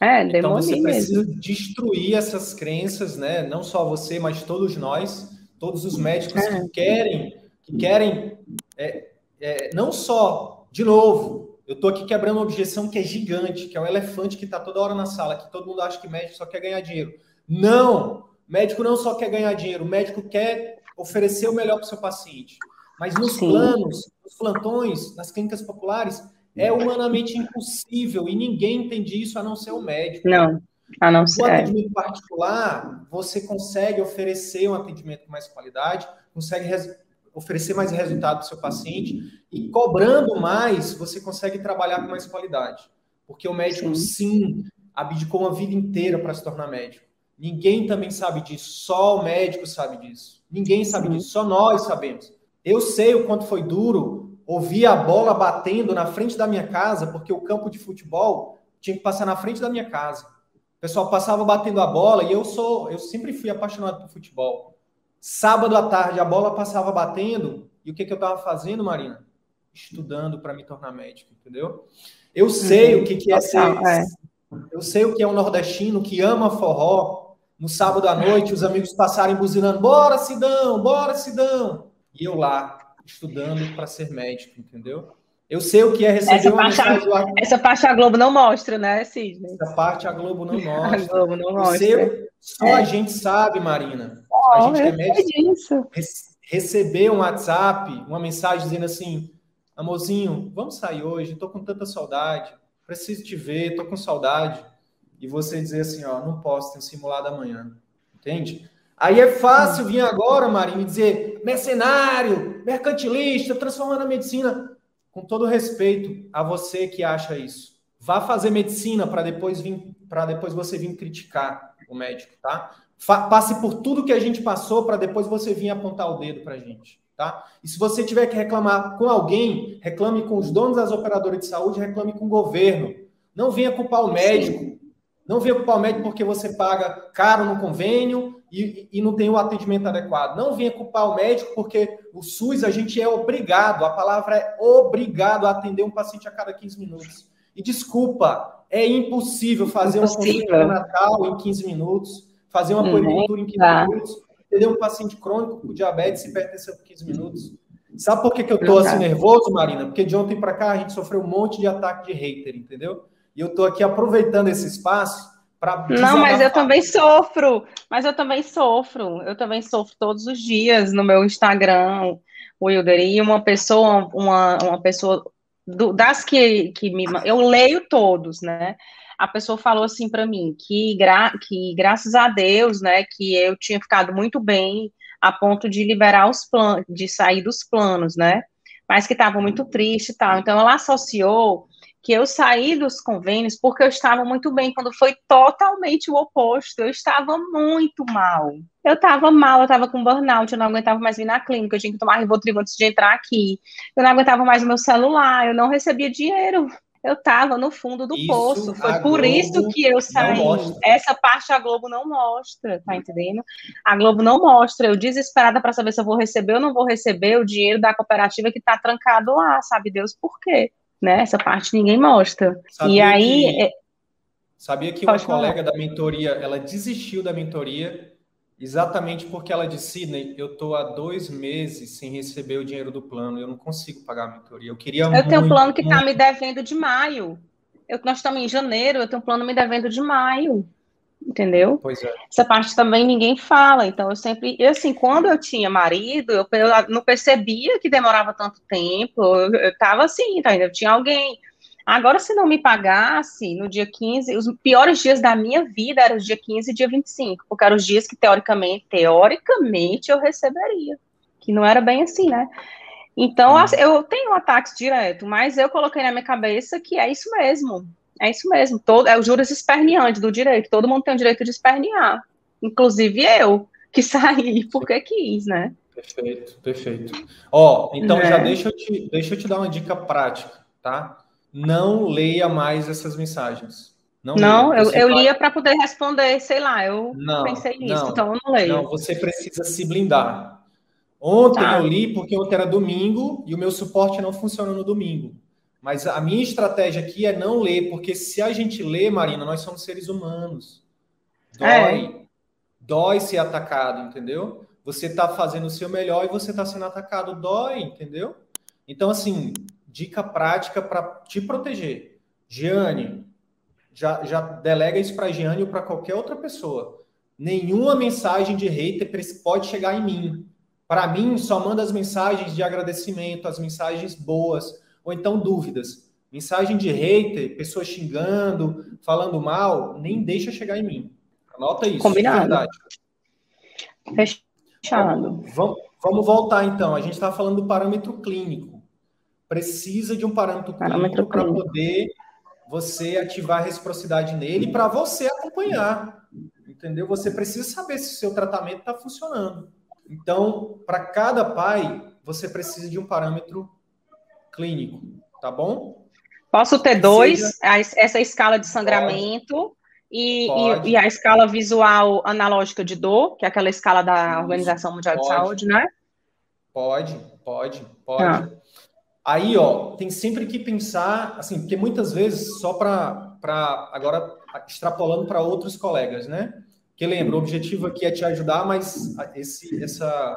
S2: É, demolir
S1: então você precisa
S2: mesmo.
S1: destruir essas crenças, né? Não só você, mas todos nós, todos os médicos é. que querem, que querem, é, é, não só, de novo, eu estou aqui quebrando uma objeção que é gigante, que é o elefante que está toda hora na sala, que todo mundo acha que médico só quer ganhar dinheiro. Não! Médico não só quer ganhar dinheiro, o médico quer oferecer o melhor para o seu paciente. Mas nos Sim. planos, nos plantões, nas clínicas populares, é humanamente impossível e ninguém entende isso a não ser o médico.
S2: Não, a não ser.
S1: No atendimento particular, você consegue oferecer um atendimento com mais qualidade, consegue oferecer mais resultado para o seu paciente e cobrando mais, você consegue trabalhar com mais qualidade. Porque o médico, sim, sim abdicou uma vida inteira para se tornar médico. Ninguém também sabe disso, só o médico sabe disso. Ninguém sabe disso, só nós sabemos. Eu sei o quanto foi duro ouvir a bola batendo na frente da minha casa, porque o campo de futebol tinha que passar na frente da minha casa. O pessoal passava batendo a bola e eu sou, eu sempre fui apaixonado por futebol. Sábado à tarde a bola passava batendo e o que, que eu estava fazendo, Marina? Estudando para me tornar médico, entendeu? Eu sei uhum. o que, que é ser. É. Eu sei o que é um nordestino que ama forró, no sábado à noite, os amigos passarem buzinando: bora, Sidão, bora, Sidão. E eu lá, estudando para ser médico, entendeu? Eu sei o que é receber
S2: essa
S1: uma
S2: parte, mensagem. Essa parte a Globo não mostra, né, Sidney?
S1: Essa parte a Globo não mostra. (laughs)
S2: A Globo não mostra.
S1: Só é. a gente sabe, Marina. Oh, a gente é médico. Receber um WhatsApp, uma mensagem dizendo assim: amorzinho, vamos sair hoje, estou com tanta saudade, preciso te ver, estou com saudade e você dizer assim, ó, não posso, ter simulado amanhã. Entende? Aí é fácil vir agora, Marinho, e dizer mercenário, mercantilista, transformando a medicina. Com todo respeito a você que acha isso. Vá fazer medicina para depois vir para depois você vir criticar o médico, tá? Fa passe por tudo que a gente passou para depois você vir apontar o dedo para a gente, tá? E se você tiver que reclamar com alguém, reclame com os donos das operadoras de saúde, reclame com o governo. Não venha culpar o médico. Não venha culpar o médico porque você paga caro no convênio e, e não tem o atendimento adequado. Não venha culpar o médico porque o SUS a gente é obrigado, a palavra é obrigado a atender um paciente a cada 15 minutos. E desculpa, é impossível fazer impossível. uma consulta natal em 15 minutos, fazer uma puericultura em 15 tá. minutos, atender um paciente crônico com diabetes e hipertensão por 15 minutos. Sabe por que, que eu tô assim nervoso, Marina? Porque de ontem para cá a gente sofreu um monte de ataque de hater, entendeu? E eu estou aqui aproveitando esse espaço para.
S2: Não, mas eu também sofro. Mas eu também sofro. Eu também sofro todos os dias no meu Instagram, Wilder. E uma pessoa, uma, uma pessoa do, das que, que me. Eu leio todos, né? A pessoa falou assim para mim que, gra, que graças a Deus, né, que eu tinha ficado muito bem a ponto de liberar os planos, de sair dos planos, né? Mas que estava muito triste e tal. Então ela associou que eu saí dos convênios porque eu estava muito bem, quando foi totalmente o oposto. Eu estava muito mal. Eu estava mal, eu estava com burnout, eu não aguentava mais vir na clínica, eu tinha que tomar Rivotril antes de entrar aqui. Eu não aguentava mais o meu celular, eu não recebia dinheiro. Eu estava no fundo do isso poço. Foi por Globo isso que eu saí. Essa parte a Globo não mostra, tá entendendo? A Globo não mostra. Eu desesperada para saber se eu vou receber ou não vou receber o dinheiro da cooperativa que está trancado lá, sabe Deus por quê? Né? Essa parte ninguém mostra. Sabia e aí.
S1: Que, é... Sabia que uma colega da mentoria, ela desistiu da mentoria Exatamente porque ela disse, Sidney, eu estou há dois meses sem receber o dinheiro do plano, eu não consigo pagar a mentoria. Eu queria Eu
S2: muito, tenho um plano que está me devendo de maio. Eu, nós estamos em janeiro, eu tenho um plano me devendo de maio. Entendeu?
S1: Pois é.
S2: Essa parte também ninguém fala. Então, eu sempre. E assim, quando eu tinha marido, eu, eu não percebia que demorava tanto tempo. Eu, eu tava assim, tá? Eu tinha alguém Agora, se não me pagasse no dia 15, os piores dias da minha vida eram os dia 15 e dia 25, porque eram os dias que, teoricamente, teoricamente, eu receberia. Que não era bem assim, né? Então, uhum. eu tenho ataques direto, mas eu coloquei na minha cabeça que é isso mesmo. É isso mesmo. Todo, é o juros esperneante do direito. Todo mundo tem o direito de espernear. Inclusive eu, que (laughs) saí porque quis, né?
S1: Perfeito, perfeito. Ó, então é. já deixa eu, te, deixa eu te dar uma dica prática, tá? não leia mais essas mensagens.
S2: Não, não eu, eu lia para poder responder, sei lá, eu não, pensei nisso, não, então eu não leio. Não,
S1: você precisa se blindar. Ontem tá. eu li porque ontem era domingo e o meu suporte não funciona no domingo. Mas a minha estratégia aqui é não ler, porque se a gente lê, Marina, nós somos seres humanos. Dói. É. Dói ser atacado, entendeu? Você está fazendo o seu melhor e você está sendo atacado. Dói, entendeu? Então, assim, dica prática para te proteger. Giane, já, já delega isso para Giane ou para qualquer outra pessoa. Nenhuma mensagem de hater pode chegar em mim. Para mim, só manda as mensagens de agradecimento, as mensagens boas, ou então dúvidas. Mensagem de hater, pessoa xingando, falando mal, nem deixa chegar em mim. Anota isso.
S2: Combinado. Fechado.
S1: Vamos, vamos voltar então. A gente está falando do parâmetro clínico precisa de um parâmetro, parâmetro para poder você ativar a reciprocidade nele para você acompanhar. Entendeu? Você precisa saber se o seu tratamento está funcionando. Então, para cada pai, você precisa de um parâmetro clínico, tá bom?
S2: Posso ter dois, Seja... essa escala de sangramento e, e, e, a escala visual analógica de dor, que é aquela escala da Organização Mundial pode. de Saúde, né?
S1: Pode, pode, pode. Ah. Aí, ó, tem sempre que pensar, assim, porque muitas vezes, só para agora extrapolando para outros colegas, né? Que lembra, o objetivo aqui é te ajudar, mas esse, essa,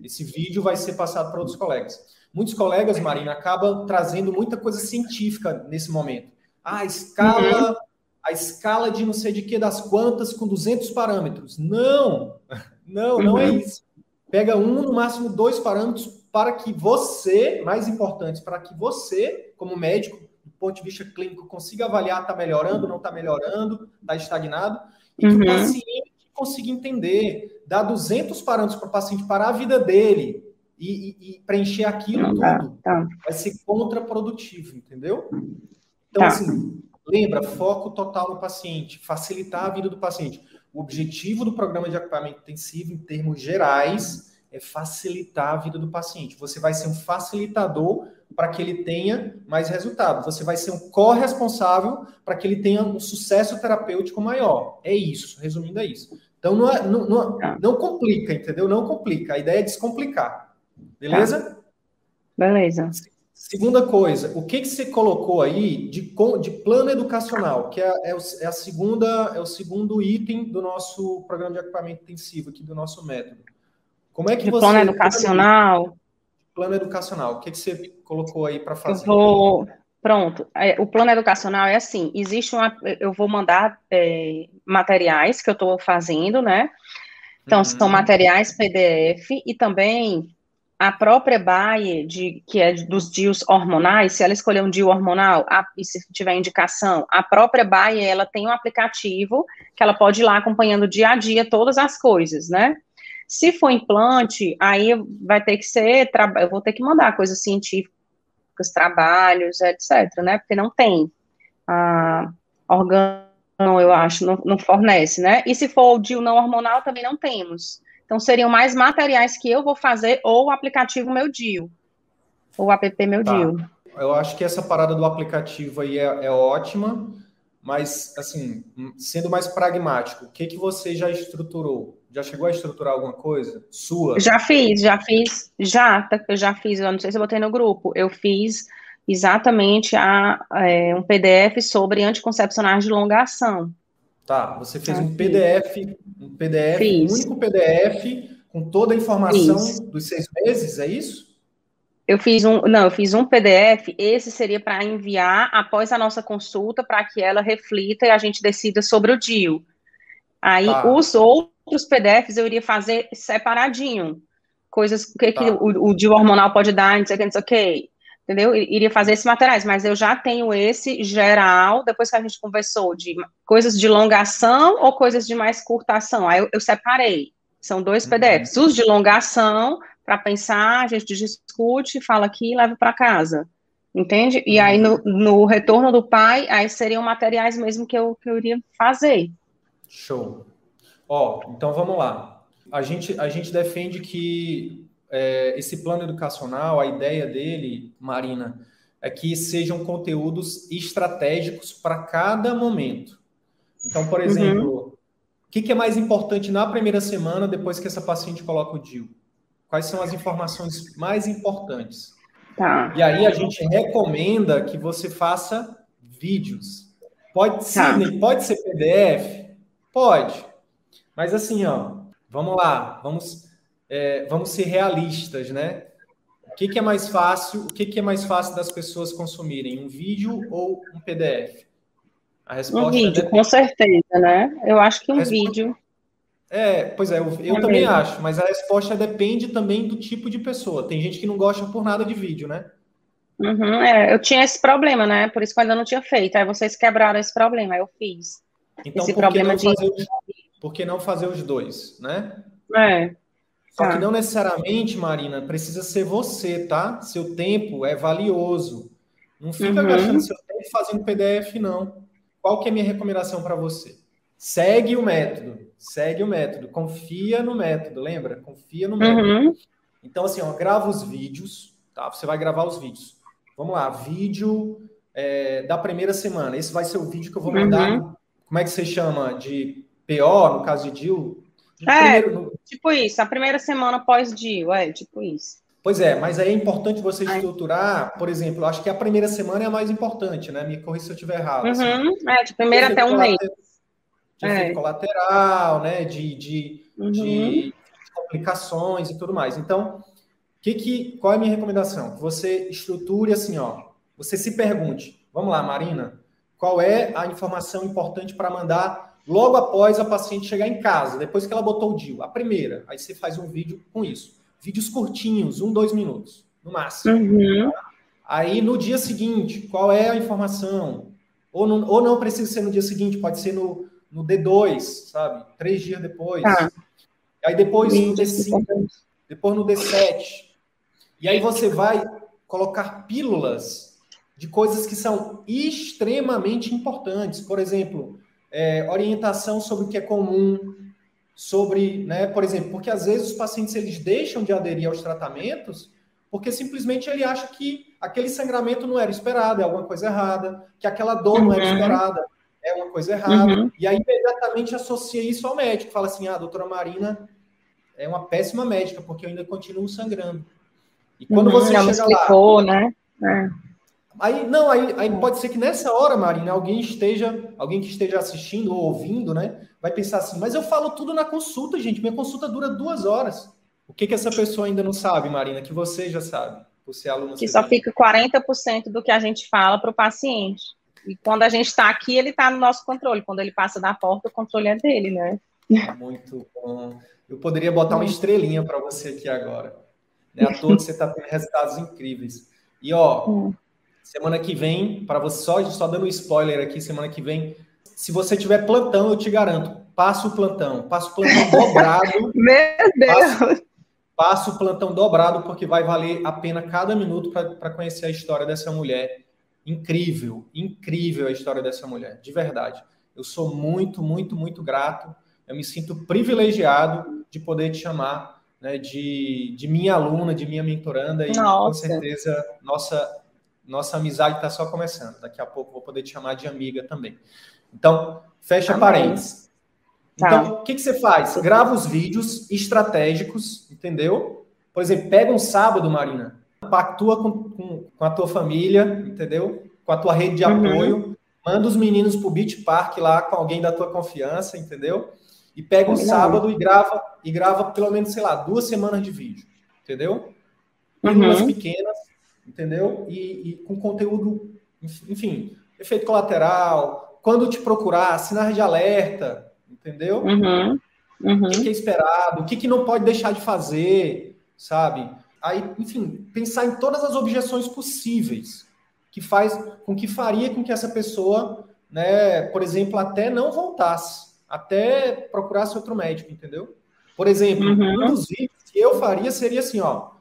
S1: esse vídeo vai ser passado para outros colegas. Muitos colegas, Marina, acabam trazendo muita coisa científica nesse momento. Ah, a escala, uhum. a escala de não sei de que das quantas com 200 parâmetros. Não, não, não é uhum. isso. Pega um, no máximo dois parâmetros para que você, mais importante, para que você, como médico, do ponto de vista clínico, consiga avaliar está melhorando, não está melhorando, está estagnado, e uhum. que o paciente consiga entender, dar 200 parâmetros para o paciente para a vida dele e, e, e preencher aquilo tá, tudo, tá. vai ser contraprodutivo, entendeu? Então, tá. assim, lembra, foco total no paciente, facilitar a vida do paciente. O objetivo do programa de acompanhamento intensivo, em termos gerais, é facilitar a vida do paciente. Você vai ser um facilitador para que ele tenha mais resultado. Você vai ser um corresponsável para que ele tenha um sucesso terapêutico maior. É isso, resumindo é isso. Então não, é, não, não, tá. não complica, entendeu? Não complica. A ideia é descomplicar. Beleza? Tá.
S2: Beleza.
S1: Segunda coisa, o que, que você colocou aí de, de plano educacional, que é, é, o, é, a segunda, é o segundo item do nosso programa de equipamento intensivo aqui do nosso método. Como é que de você.
S2: Plano educacional.
S1: Plano educacional. O que, que você colocou aí para fazer?
S2: Eu vou. Pronto. É, o plano educacional é assim: existe uma. Eu vou mandar é, materiais que eu estou fazendo, né? Então, uhum. são materiais PDF e também a própria Bayer, de, que é dos DIUs hormonais, se ela escolher um DIU hormonal, a, e se tiver indicação, a própria Bayer, ela tem um aplicativo que ela pode ir lá acompanhando dia a dia todas as coisas, né? Se for implante, aí vai ter que ser, eu vou ter que mandar coisas científicas, trabalhos, etc, né, porque não tem a organo, eu acho, não, não fornece, né, e se for o DIU não hormonal, também não temos. Então, seriam mais materiais que eu vou fazer ou o aplicativo Meu DIU, ou o app Meu tá. DIU.
S1: eu acho que essa parada do aplicativo aí é, é ótima, mas, assim, sendo mais pragmático, o que, que você já estruturou? Já chegou a estruturar alguma coisa sua?
S2: Já fiz, já fiz, já, tá, eu já fiz, eu não sei se eu botei no grupo, eu fiz exatamente a, é, um PDF sobre anticoncepcionais de longa ação.
S1: Tá, você fez um PDF, um PDF, um único PDF com toda a informação Fiz. dos seis meses, é isso?
S2: Eu fiz um, não, eu fiz um PDF, esse seria para enviar após a nossa consulta, para que ela reflita e a gente decida sobre o DIU. Aí, tá. os outros PDFs eu iria fazer separadinho. Coisas, o que, tá. que o, o DIU hormonal pode dar, não sei o que, não sei o que. Entendeu? Iria fazer esses materiais, mas eu já tenho esse geral, depois que a gente conversou, de coisas de longa ação ou coisas de mais curta ação. Aí eu, eu separei. São dois PDFs. Uhum. Os de longa ação para pensar, a gente discute, fala aqui e leva para casa. Entende? E aí, no, no, retorno do pai, aí seriam materiais mesmo que eu, que eu iria fazer.
S1: Show. Ó, então vamos lá. A gente, a gente defende que é, esse plano educacional, a ideia dele, Marina, é que sejam conteúdos estratégicos para cada momento. Então, por uhum. exemplo, uhum. o que, que é mais importante na primeira semana depois que essa paciente coloca o DIU? Quais são as informações mais importantes? Tá. E aí a gente recomenda que você faça vídeos. Pode ser, tá. pode ser PDF? Pode. Mas assim, ó, vamos lá, vamos, é, vamos ser realistas, né? O que, que, é mais fácil? O que, que, é mais fácil das pessoas consumirem? Um vídeo ou um PDF?
S2: A resposta um vídeo, é com certeza, né? Eu acho que um resposta... vídeo.
S1: É, pois é, eu, eu é também mesmo. acho, mas a resposta depende também do tipo de pessoa. Tem gente que não gosta por nada de vídeo, né?
S2: Uhum, é, eu tinha esse problema, né? Por isso que eu ainda não tinha feito. Aí vocês quebraram esse problema, aí eu fiz.
S1: Então, esse problema de... os, por que não fazer os dois, né? É. Só tá. que não necessariamente, Marina, precisa ser você, tá? Seu tempo é valioso. Não fica uhum. gastando seu tempo fazendo PDF, não. Qual que é a minha recomendação para você? Segue o método, segue o método, confia no método, lembra? Confia no método. Uhum. Então, assim, ó, grava os vídeos, tá? Você vai gravar os vídeos. Vamos lá, vídeo é, da primeira semana. Esse vai ser o vídeo que eu vou mandar. Uhum. Como é que você chama? De PO, no caso de DIL?
S2: É, primeiro, tipo isso, a primeira semana pós-DIL, é, tipo isso.
S1: Pois é, mas aí é importante você estruturar, por exemplo, acho que a primeira semana é a mais importante, né? Me corrija se eu estiver errado.
S2: Assim. Uhum, assim. É, de primeira até um mês
S1: de é. efeito colateral, né? De, de, uhum. de, complicações e tudo mais. Então, que que, qual é a minha recomendação? Você estruture assim, ó. Você se pergunte, vamos lá, Marina, qual é a informação importante para mandar logo após a paciente chegar em casa, depois que ela botou o DIU? A primeira. Aí você faz um vídeo com isso. Vídeos curtinhos, um, dois minutos, no máximo. Uhum. Aí no dia seguinte, qual é a informação? Ou não, ou não precisa ser no dia seguinte, pode ser no, no D2, sabe? Três dias depois. Ah. Aí depois no D5, depois no D7. E aí você vai colocar pílulas de coisas que são extremamente importantes. Por exemplo, é, orientação sobre o que é comum, sobre, né, por exemplo, porque às vezes os pacientes eles deixam de aderir aos tratamentos porque simplesmente ele acha que aquele sangramento não era esperado, é alguma coisa errada, que aquela dor não era uhum. esperada é uma coisa errada. Uhum. E aí imediatamente associa isso ao médico. Fala assim: ah, a doutora Marina é uma péssima médica, porque eu ainda continuo sangrando. E quando uhum, você chega explicou, lá. né? É. Aí, não, aí, aí pode ser que nessa hora, Marina, alguém esteja, alguém que esteja assistindo ou ouvindo, né? Vai pensar assim, mas eu falo tudo na consulta, gente. Minha consulta dura duas horas. O que, que essa pessoa ainda não sabe, Marina, que você já sabe, por ser aluna.
S2: Que só fica 40% do que a gente fala para o paciente. E quando a gente está aqui, ele está no nosso controle. Quando ele passa da porta, o controle é dele, né? (laughs)
S1: Muito bom. Eu poderia botar uma estrelinha para você aqui agora. Né? A todos você está tendo resultados incríveis. E ó, hum. Semana que vem, para você só, só dando um spoiler aqui, semana que vem, se você tiver plantão, eu te garanto, passa o plantão, passa o plantão dobrado. (laughs)
S2: Meu Deus!
S1: Passa, passa o plantão dobrado, porque vai valer a pena cada minuto para conhecer a história dessa mulher incrível, incrível a história dessa mulher, de verdade. Eu sou muito, muito, muito grato. Eu me sinto privilegiado de poder te chamar né, de, de minha aluna, de minha mentoranda, e Nossa. com certeza nossa nossa amizade está só começando. Daqui a pouco vou poder te chamar de amiga também. Então, fecha parênteses. Tá. Então, o que, que você faz? Grava os vídeos estratégicos, entendeu? Por exemplo, pega um sábado, Marina, pactua com, com, com a tua família, entendeu? Com a tua rede de uhum. apoio, manda os meninos pro Beach Park lá com alguém da tua confiança, entendeu? E pega um sábado e grava, e grava pelo menos, sei lá, duas semanas de vídeo, entendeu? Uhum. pequenas, entendeu? E, e, com conteúdo, enfim, efeito colateral, quando te procurar, sinais de alerta, entendeu?
S2: Uhum.
S1: Uhum. O que é esperado, o que, não pode deixar de fazer, sabe? Aí, enfim, pensar em todas as objeções possíveis que faz com que faria com que essa pessoa, né, por exemplo, até não voltasse, até procurasse outro médico, entendeu? Por exemplo, uhum. um dos vídeos que eu faria seria assim, ó,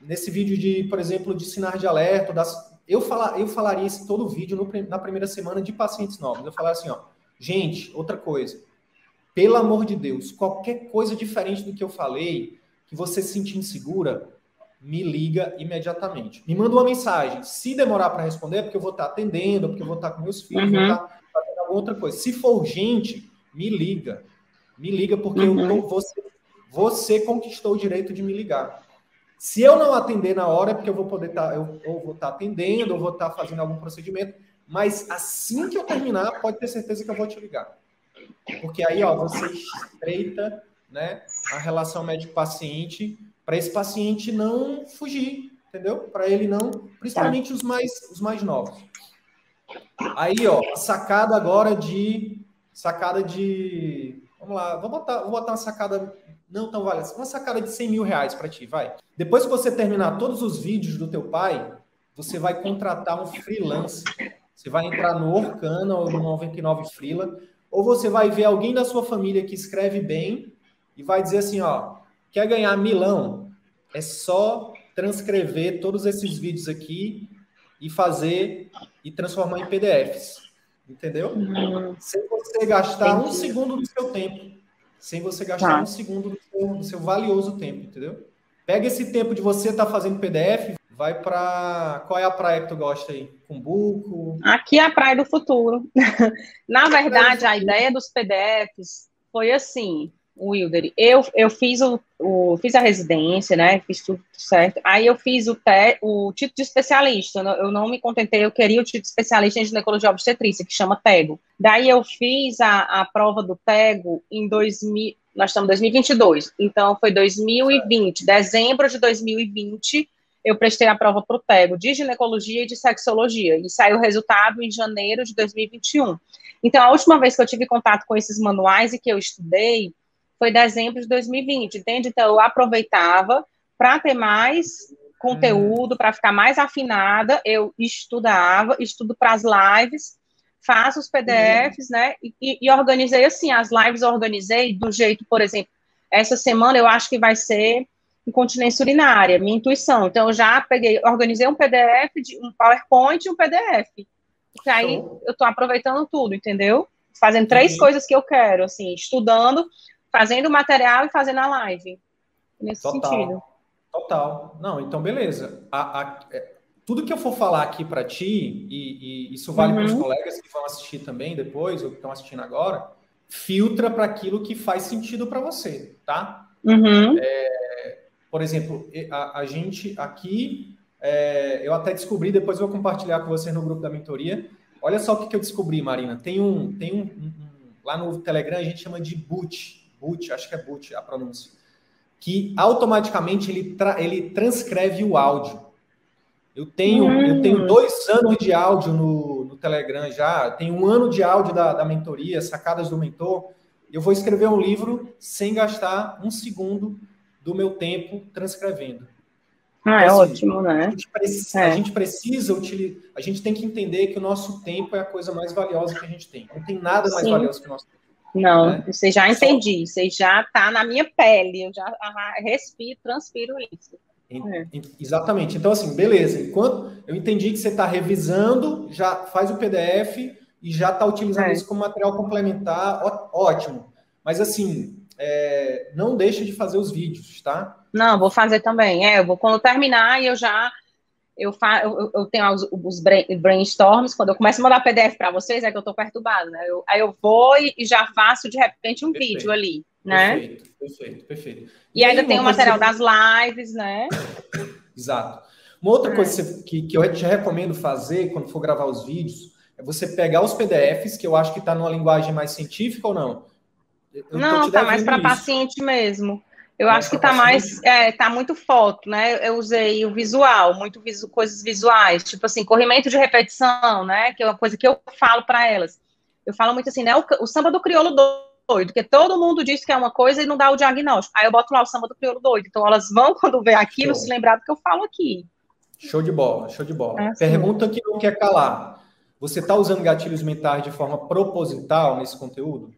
S1: nesse vídeo de, por exemplo, de sinais de alerta, das, eu, falar, eu falaria esse todo o vídeo no, na primeira semana de pacientes novos. Eu falaria assim, ó, gente, outra coisa, pelo amor de Deus, qualquer coisa diferente do que eu falei, que você se sentir insegura, me liga imediatamente. Me manda uma mensagem. Se demorar para responder, é porque eu vou estar atendendo, porque eu vou estar com meus filhos, uhum. vou estar fazendo alguma outra coisa. Se for urgente, me liga. Me liga, porque uhum. eu você, você conquistou o direito de me ligar. Se eu não atender na hora, é porque eu vou poder estar, tá, eu ou vou estar atendendo, ou vou estar fazendo algum procedimento. Mas assim que eu terminar, pode ter certeza que eu vou te ligar. Porque aí, ó, você estreita né, a relação médico-paciente para esse paciente não fugir, entendeu? Para ele não, principalmente os mais, os mais novos. Aí, ó, sacada agora de sacada de, vamos lá, vou botar, vou botar uma sacada não tão valiosa, uma sacada de 100 mil reais para ti, vai. Depois que você terminar todos os vídeos do teu pai, você vai contratar um freelance. Você vai entrar no Orkana ou no 99 Freela, ou você vai ver alguém da sua família que escreve bem e vai dizer assim, ó, quer ganhar milão? É só transcrever todos esses vídeos aqui e fazer e transformar em PDFs. Entendeu? Uhum. Sem você gastar um segundo do seu tempo sem você gastar tá. um segundo do seu, do seu, valioso tempo, entendeu? Pega esse tempo de você estar tá fazendo PDF, vai para qual é a praia que tu gosta aí? Cumbuco?
S2: Aqui é a praia do futuro. (laughs) Na verdade, a ideia dos PDFs foi assim: Wilder, eu, eu fiz, o, o, fiz a residência, né? Fiz tudo certo. Aí eu fiz o, te, o título de especialista. Eu não me contentei, eu queria o título de especialista em ginecologia obstetrícia, que chama TEGO. Daí eu fiz a, a prova do TEGO em 2000. Nós estamos em 2022, então foi 2020, dezembro de 2020, eu prestei a prova para o TEGO de ginecologia e de sexologia, e saiu o resultado em janeiro de 2021. Então, a última vez que eu tive contato com esses manuais e que eu estudei, foi dezembro de 2020, entende? Então, eu aproveitava para ter mais conteúdo, para ficar mais afinada, eu estudava, estudo para as lives, faço os PDFs, né? E, e, organizei assim, as lives organizei do jeito, por exemplo, essa semana eu acho que vai ser incontinência urinária, minha intuição. Então, eu já peguei, organizei um PDF, de, um PowerPoint e um PDF. Porque aí eu estou aproveitando tudo, entendeu? Fazendo três uhum. coisas que eu quero, assim, estudando, fazendo material e fazendo a live. Nesse Total. sentido.
S1: Total. Não, então beleza. A, a, é, tudo que eu for falar aqui para ti, e, e, isso vale uhum. para os colegas que vão assistir também depois, ou que estão assistindo agora, filtra para aquilo que faz sentido para você, tá?
S2: Uhum.
S1: É, por exemplo, a, a gente aqui, é, eu até descobri, depois eu vou compartilhar com você no grupo da mentoria. Olha só o que, que eu descobri, Marina. Tem um, tem um, um, lá no Telegram a gente chama de boot, boot, acho que é boot a pronúncia, que automaticamente ele, tra ele transcreve o áudio. Eu tenho, hum. eu tenho dois anos de áudio no, no Telegram já, tenho um ano de áudio da, da mentoria, sacadas do mentor. Eu vou escrever um livro sem gastar um segundo do meu tempo transcrevendo.
S2: Ah, é então, assim, ótimo, né?
S1: A gente, precisa, é. a gente precisa utilizar, a gente tem que entender que o nosso tempo é a coisa mais valiosa que a gente tem. Não tem nada mais Sim. valioso que o nosso tempo.
S2: Não, né? você já entendi, você já está na minha pele, eu já respiro, transpiro isso.
S1: É. Exatamente. Então, assim, beleza. Enquanto eu entendi que você está revisando, já faz o PDF e já está utilizando é. isso como material complementar, ó, ótimo. Mas assim, é, não deixa de fazer os vídeos, tá?
S2: Não, vou fazer também. É, eu vou quando terminar eu já eu, fa eu, eu tenho os, os, brainstorms, quando eu começo a mandar PDF para vocês, é que eu estou perturbada, né? Eu, aí eu vou e, já faço, de repente, um perfeito, vídeo ali, né?
S1: Perfeito, perfeito, perfeito.
S2: E, e ainda tem o material das lives, né? (coughs)
S1: Exato. Uma outra coisa que, que eu te recomendo fazer quando for gravar os vídeos é você pegar os PDFs, que eu acho que está numa linguagem mais científica ou não?
S2: Eu não, tá mais para paciente mesmo. Eu acho que tá mais, é, tá muito foto, né? Eu usei o visual, muito visu, coisas visuais, tipo assim, corrimento de repetição, né? Que é uma coisa que eu falo para elas. Eu falo muito assim, né? O, o, samba do crioulo doido, que todo mundo diz que é uma coisa e não dá o diagnóstico. Aí eu boto lá o samba do crioulo doido. Então elas vão, (laughs) quando vê aquilo, show. se lembrar do que eu falo aqui.
S1: Show de bola, show de bola. É assim. Pergunta que não quer calar. Você está usando gatilhos mentais de forma proposital nesse conteúdo?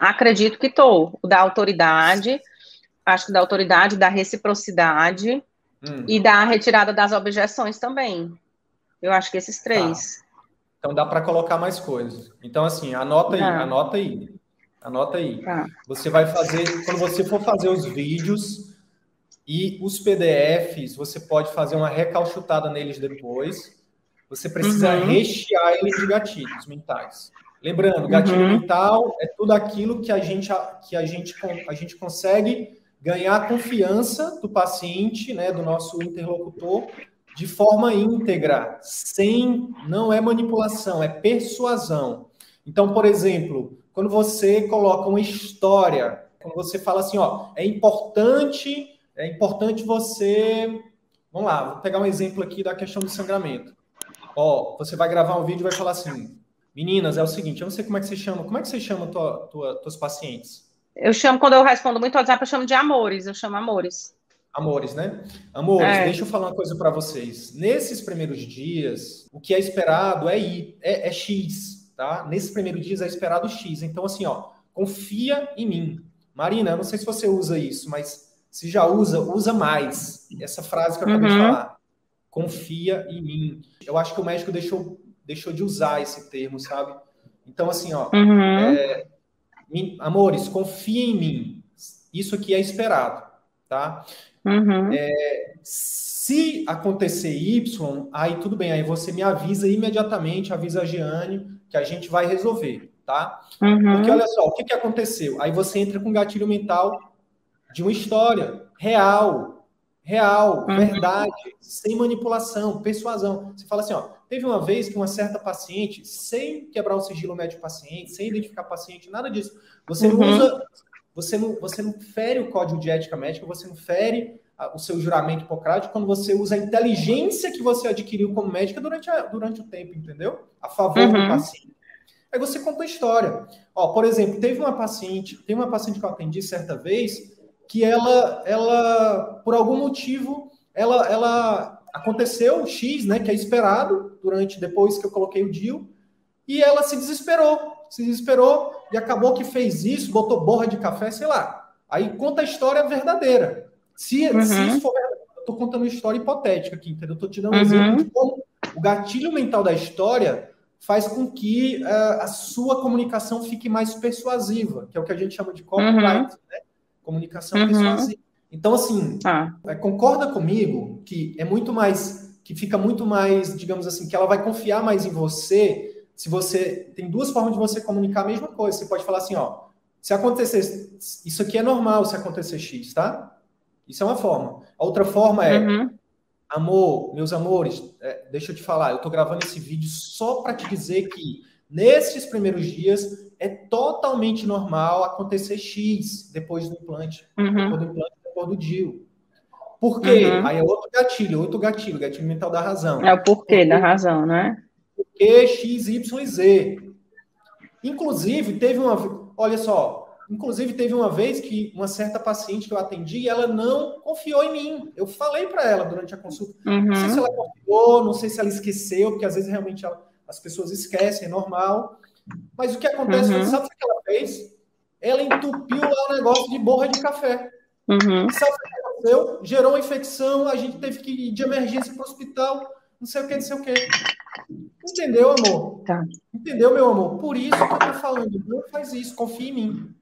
S2: Acredito que estou. O da autoridade, acho que da autoridade, da reciprocidade hum. e da retirada das objeções também. Eu acho que esses três. Tá.
S1: Então dá para colocar mais coisas. Então, assim, anota aí, tá. anota aí. Anota aí. Tá. Você vai fazer, quando você for fazer os vídeos e os PDFs, você pode fazer uma recalchutada neles depois. Você precisa uhum. rechear eles de gatilhos mentais. Lembrando, gatilho uhum. mental é tudo aquilo que a gente, que a gente, a gente consegue ganhar a confiança do paciente, né, do nosso interlocutor, de forma íntegra, sem, não é manipulação, é persuasão. Então, por exemplo, quando você coloca uma história, quando você fala assim, ó, é importante, é importante você, vamos lá, vou pegar um exemplo aqui da questão do sangramento. Ó, você vai gravar um vídeo e vai falar assim, Meninas, é o seguinte, eu não sei como é que você chama. Como é que você chama tua, tua, tuas pacientes?
S2: Eu chamo, quando eu respondo muito WhatsApp, eu chamo de amores, eu chamo amores.
S1: Amores, né? Amores, é. deixa eu falar uma coisa para vocês. Nesses primeiros dias, o que é esperado é, I, é, é X, tá? Nesses primeiros dias é esperado X. Então, assim, ó, confia em mim. Marina, eu não sei se você usa isso, mas se já usa, usa mais. Essa frase que eu acabei uhum. de falar. Confia em mim. Eu acho que o médico deixou deixou de usar esse termo, sabe? Então, assim, ó, uhum. é, amores, confiem em mim. Isso aqui é esperado, tá? Uhum. É, se acontecer Y, aí tudo bem, aí você me avisa imediatamente, avisa a Giane, que a gente vai resolver, tá? Uhum. Porque olha só, o que, que aconteceu? Aí você entra com gatilho mental de uma história real, real, uhum. verdade, sem manipulação, persuasão. Você fala assim, ó, Teve uma vez que uma certa paciente, sem quebrar o sigilo médico paciente, sem identificar paciente, nada disso, você uhum. não usa, você não, você não fere o código de ética médica, você não fere a, o seu juramento hipocrático quando você usa a inteligência que você adquiriu como médica durante, a, durante o tempo, entendeu? A favor uhum. do paciente. Aí você conta a história. Ó, por exemplo, teve uma paciente, tem uma paciente que eu atendi certa vez, que ela, ela por algum motivo, ela, ela aconteceu o X, né, que é esperado durante depois que eu coloquei o DIL, e ela se desesperou, se desesperou e acabou que fez isso, botou borra de café, sei lá. Aí conta a história verdadeira. Se, uhum. se isso for verdade, eu tô contando uma história hipotética aqui, entendeu? Eu tô te dando um uhum. exemplo de como o gatilho mental da história faz com que uh, a sua comunicação fique mais persuasiva, que é o que a gente chama de copyright, uhum. né? Comunicação uhum. persuasiva. Então, assim, ah. concorda comigo que é muito mais, que fica muito mais, digamos assim, que ela vai confiar mais em você se você. Tem duas formas de você comunicar a mesma coisa. Você pode falar assim, ó, se acontecer. Isso aqui é normal se acontecer X, tá? Isso é uma forma. A outra forma é. Uhum. Amor, meus amores, é, deixa eu te falar, eu tô gravando esse vídeo só para te dizer que nesses primeiros dias é totalmente normal acontecer X depois do implante. Uhum. Depois do implante cor do DIL. Por quê? Uhum. Aí é outro gatilho, outro gatilho, gatilho mental da razão.
S2: É o porquê da razão, né?
S1: Porque X, Y, Z. Inclusive, teve uma. Olha só, inclusive teve uma vez que uma certa paciente que eu atendi, ela não confiou em mim. Eu falei para ela durante a consulta. Uhum. Não sei se ela confiou, não sei se ela esqueceu, porque às vezes realmente ela, as pessoas esquecem, é normal. Mas o que acontece, uhum. sabe o que ela fez? Ela entupiu lá o negócio de borra de café. Uhum. Sabe o que aconteceu? Gerou uma infecção, a gente teve que ir de emergência para o hospital, não sei o que, não sei o que. Entendeu, amor? Tá. Entendeu, meu amor? Por isso que eu tô falando, não faz isso, confia em mim.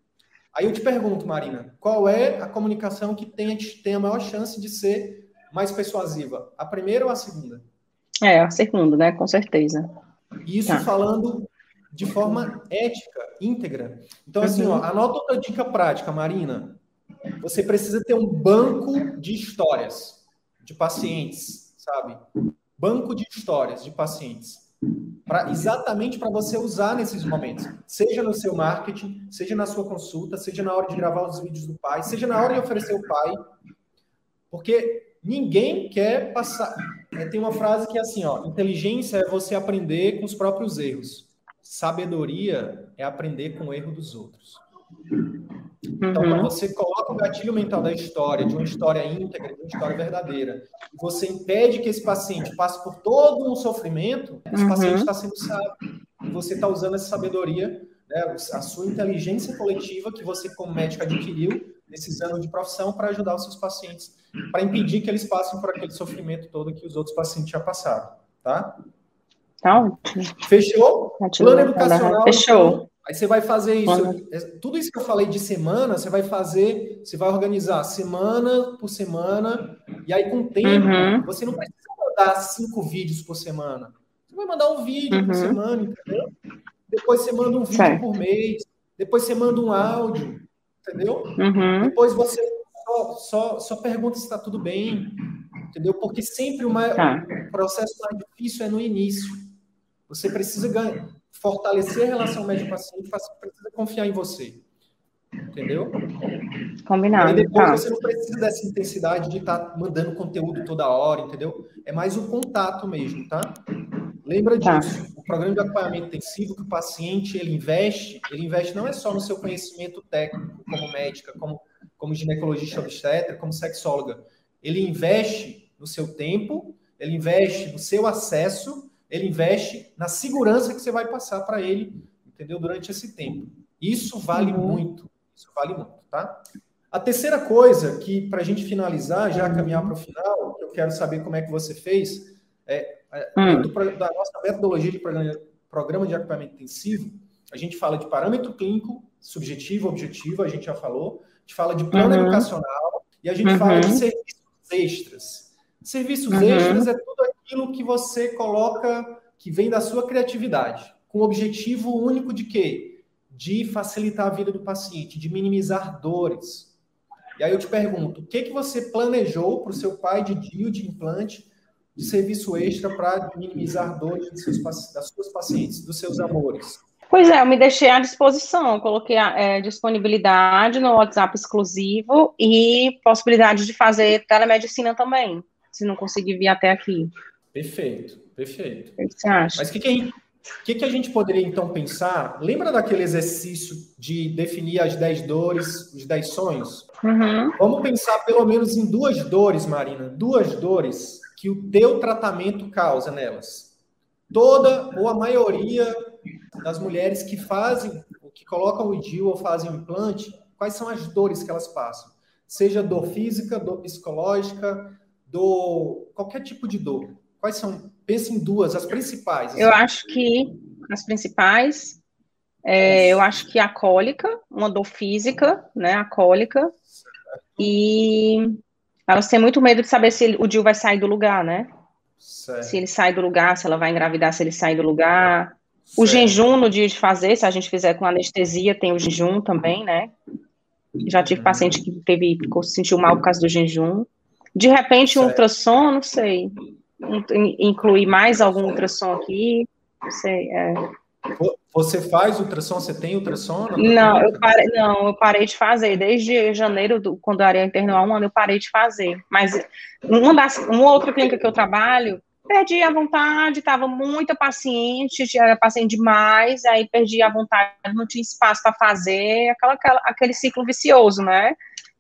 S1: Aí eu te pergunto, Marina, qual é a comunicação que tem, tem a maior chance de ser mais persuasiva, a primeira ou a segunda?
S2: É, a segunda, né? Com certeza.
S1: Isso tá. falando de forma ética, íntegra. Então, assim, ó, uhum. anota outra dica prática, Marina. Você precisa ter um banco de histórias de pacientes, sabe? Banco de histórias de pacientes. Pra, exatamente para você usar nesses momentos. Seja no seu marketing, seja na sua consulta, seja na hora de gravar os vídeos do pai, seja na hora de oferecer o pai. Porque ninguém quer passar. É, tem uma frase que é assim: ó, inteligência é você aprender com os próprios erros. Sabedoria é aprender com o erro dos outros. Então, uhum. quando você coloca o gatilho mental da história, de uma história íntegra, de uma história verdadeira, e você impede que esse paciente passe por todo um sofrimento, esse uhum. paciente está sendo sábio. E você está usando essa sabedoria, né, a sua inteligência coletiva que você, como médico, adquiriu nesses anos de profissão para ajudar os seus pacientes, para impedir que eles passem por aquele sofrimento todo que os outros pacientes já passaram, tá?
S2: Tá
S1: Fechou? Plano educacional.
S2: Fechou.
S1: Aí você vai fazer isso. É, tudo isso que eu falei de semana, você vai fazer, você vai organizar semana por semana, e aí com o tempo, uhum. você não precisa mandar cinco vídeos por semana. Você vai mandar um vídeo uhum. por semana, entendeu? Depois você manda um vídeo certo. por mês, depois você manda um áudio, entendeu?
S2: Uhum.
S1: Depois você só, só, só pergunta se está tudo bem, entendeu? Porque sempre o, maior, tá. o processo mais difícil é no início. Você precisa ganhar fortalecer a relação médico-paciente, precisa confiar em você. Entendeu?
S2: Combinado.
S1: E depois tá. você não precisa dessa intensidade de estar tá mandando conteúdo toda hora, entendeu? É mais o contato mesmo, tá? Lembra tá. disso. O programa de acompanhamento intensivo que o paciente ele investe, ele investe não é só no seu conhecimento técnico como médica, como, como ginecologista obstetra, como sexóloga. Ele investe no seu tempo, ele investe no seu acesso ele investe na segurança que você vai passar para ele, entendeu? Durante esse tempo. Isso vale uhum. muito. Isso vale muito, tá? A terceira coisa que, para a gente finalizar, já caminhar para o final, eu quero saber como é que você fez, é, é hum. do, da nossa metodologia de programa, programa de acompanhamento intensivo, a gente fala de parâmetro clínico, subjetivo, objetivo, a gente já falou, a gente fala de plano uhum. educacional e a gente uhum. fala de uhum. serviços extras. Serviços uhum. extras é tudo aquilo que você coloca que vem da sua criatividade, com o objetivo único de quê? De facilitar a vida do paciente, de minimizar dores. E aí eu te pergunto, o que que você planejou para o seu pai de DIU de implante de serviço extra para minimizar dores seus, das suas pacientes, dos seus amores?
S2: Pois é, eu me deixei à disposição, coloquei a é, disponibilidade no WhatsApp exclusivo e possibilidade de fazer telemedicina também, se não conseguir vir até aqui.
S1: Perfeito, perfeito. Mas o que, que, a gente, que, que a gente poderia então pensar? Lembra daquele exercício de definir as 10 dores, os 10 sonhos?
S2: Uhum.
S1: Vamos pensar pelo menos em duas dores, Marina, duas dores que o teu tratamento causa nelas. Toda ou a maioria das mulheres que fazem, que colocam o DIU ou fazem o implante, quais são as dores que elas passam? Seja dor física, dor psicológica, dor, qualquer tipo de dor. Quais são? Pense em duas, as principais.
S2: Assim. Eu acho que as principais, é, eu acho que a cólica, uma dor física, né, a cólica, e elas têm muito medo de saber se o Dil vai sair do lugar, né? Certo. Se ele sai do lugar, se ela vai engravidar, se ele sai do lugar. Certo. O jejum no dia de fazer, se a gente fizer com anestesia, tem o jejum também, né? Já tive uhum. paciente que teve, sentiu mal por causa do jejum. De repente, um ultrassom, não sei incluir mais algum ultrassom aqui? Não sei. É.
S1: Você faz ultrassom? Você tem ultrassom?
S2: Não, eu parei, não, eu parei de fazer. Desde janeiro, do, quando a área internou há um ano, eu parei de fazer. Mas uma, das, uma outra clínica que eu trabalho, perdi a vontade, estava muita paciente, era paciente demais, aí perdi a vontade, não tinha espaço para fazer, aquela, aquela, aquele ciclo vicioso, né?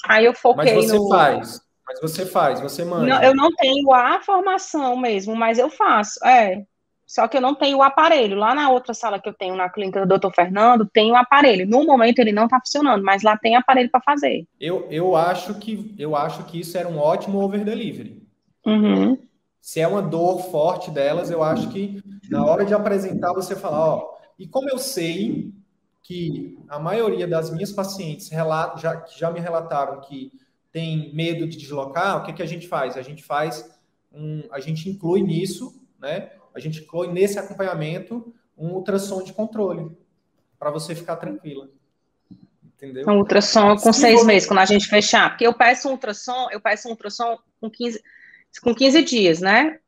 S2: Aí eu foquei
S1: Mas você
S2: no...
S1: faz. Mas você faz, você manda.
S2: Não, eu não tenho a formação mesmo, mas eu faço, é. Só que eu não tenho o aparelho. Lá na outra sala que eu tenho na clínica do Dr. Fernando, tem o aparelho. No momento ele não está funcionando, mas lá tem aparelho para fazer.
S1: Eu, eu, acho que, eu acho que isso era um ótimo over delivery.
S2: Uhum.
S1: Se é uma dor forte delas, eu acho que na hora de apresentar você falar, ó, e como eu sei que a maioria das minhas pacientes relata, já, que já me relataram que tem medo de deslocar, o que, que a gente faz? A gente faz um, a gente inclui nisso, né? A gente inclui nesse acompanhamento um ultrassom de controle para você ficar tranquila.
S2: Entendeu? Um ultrassom com Se seis meses, quando a gente fechar. Porque eu peço um ultrassom, eu peço um ultrassom com 15, com 15 dias, né?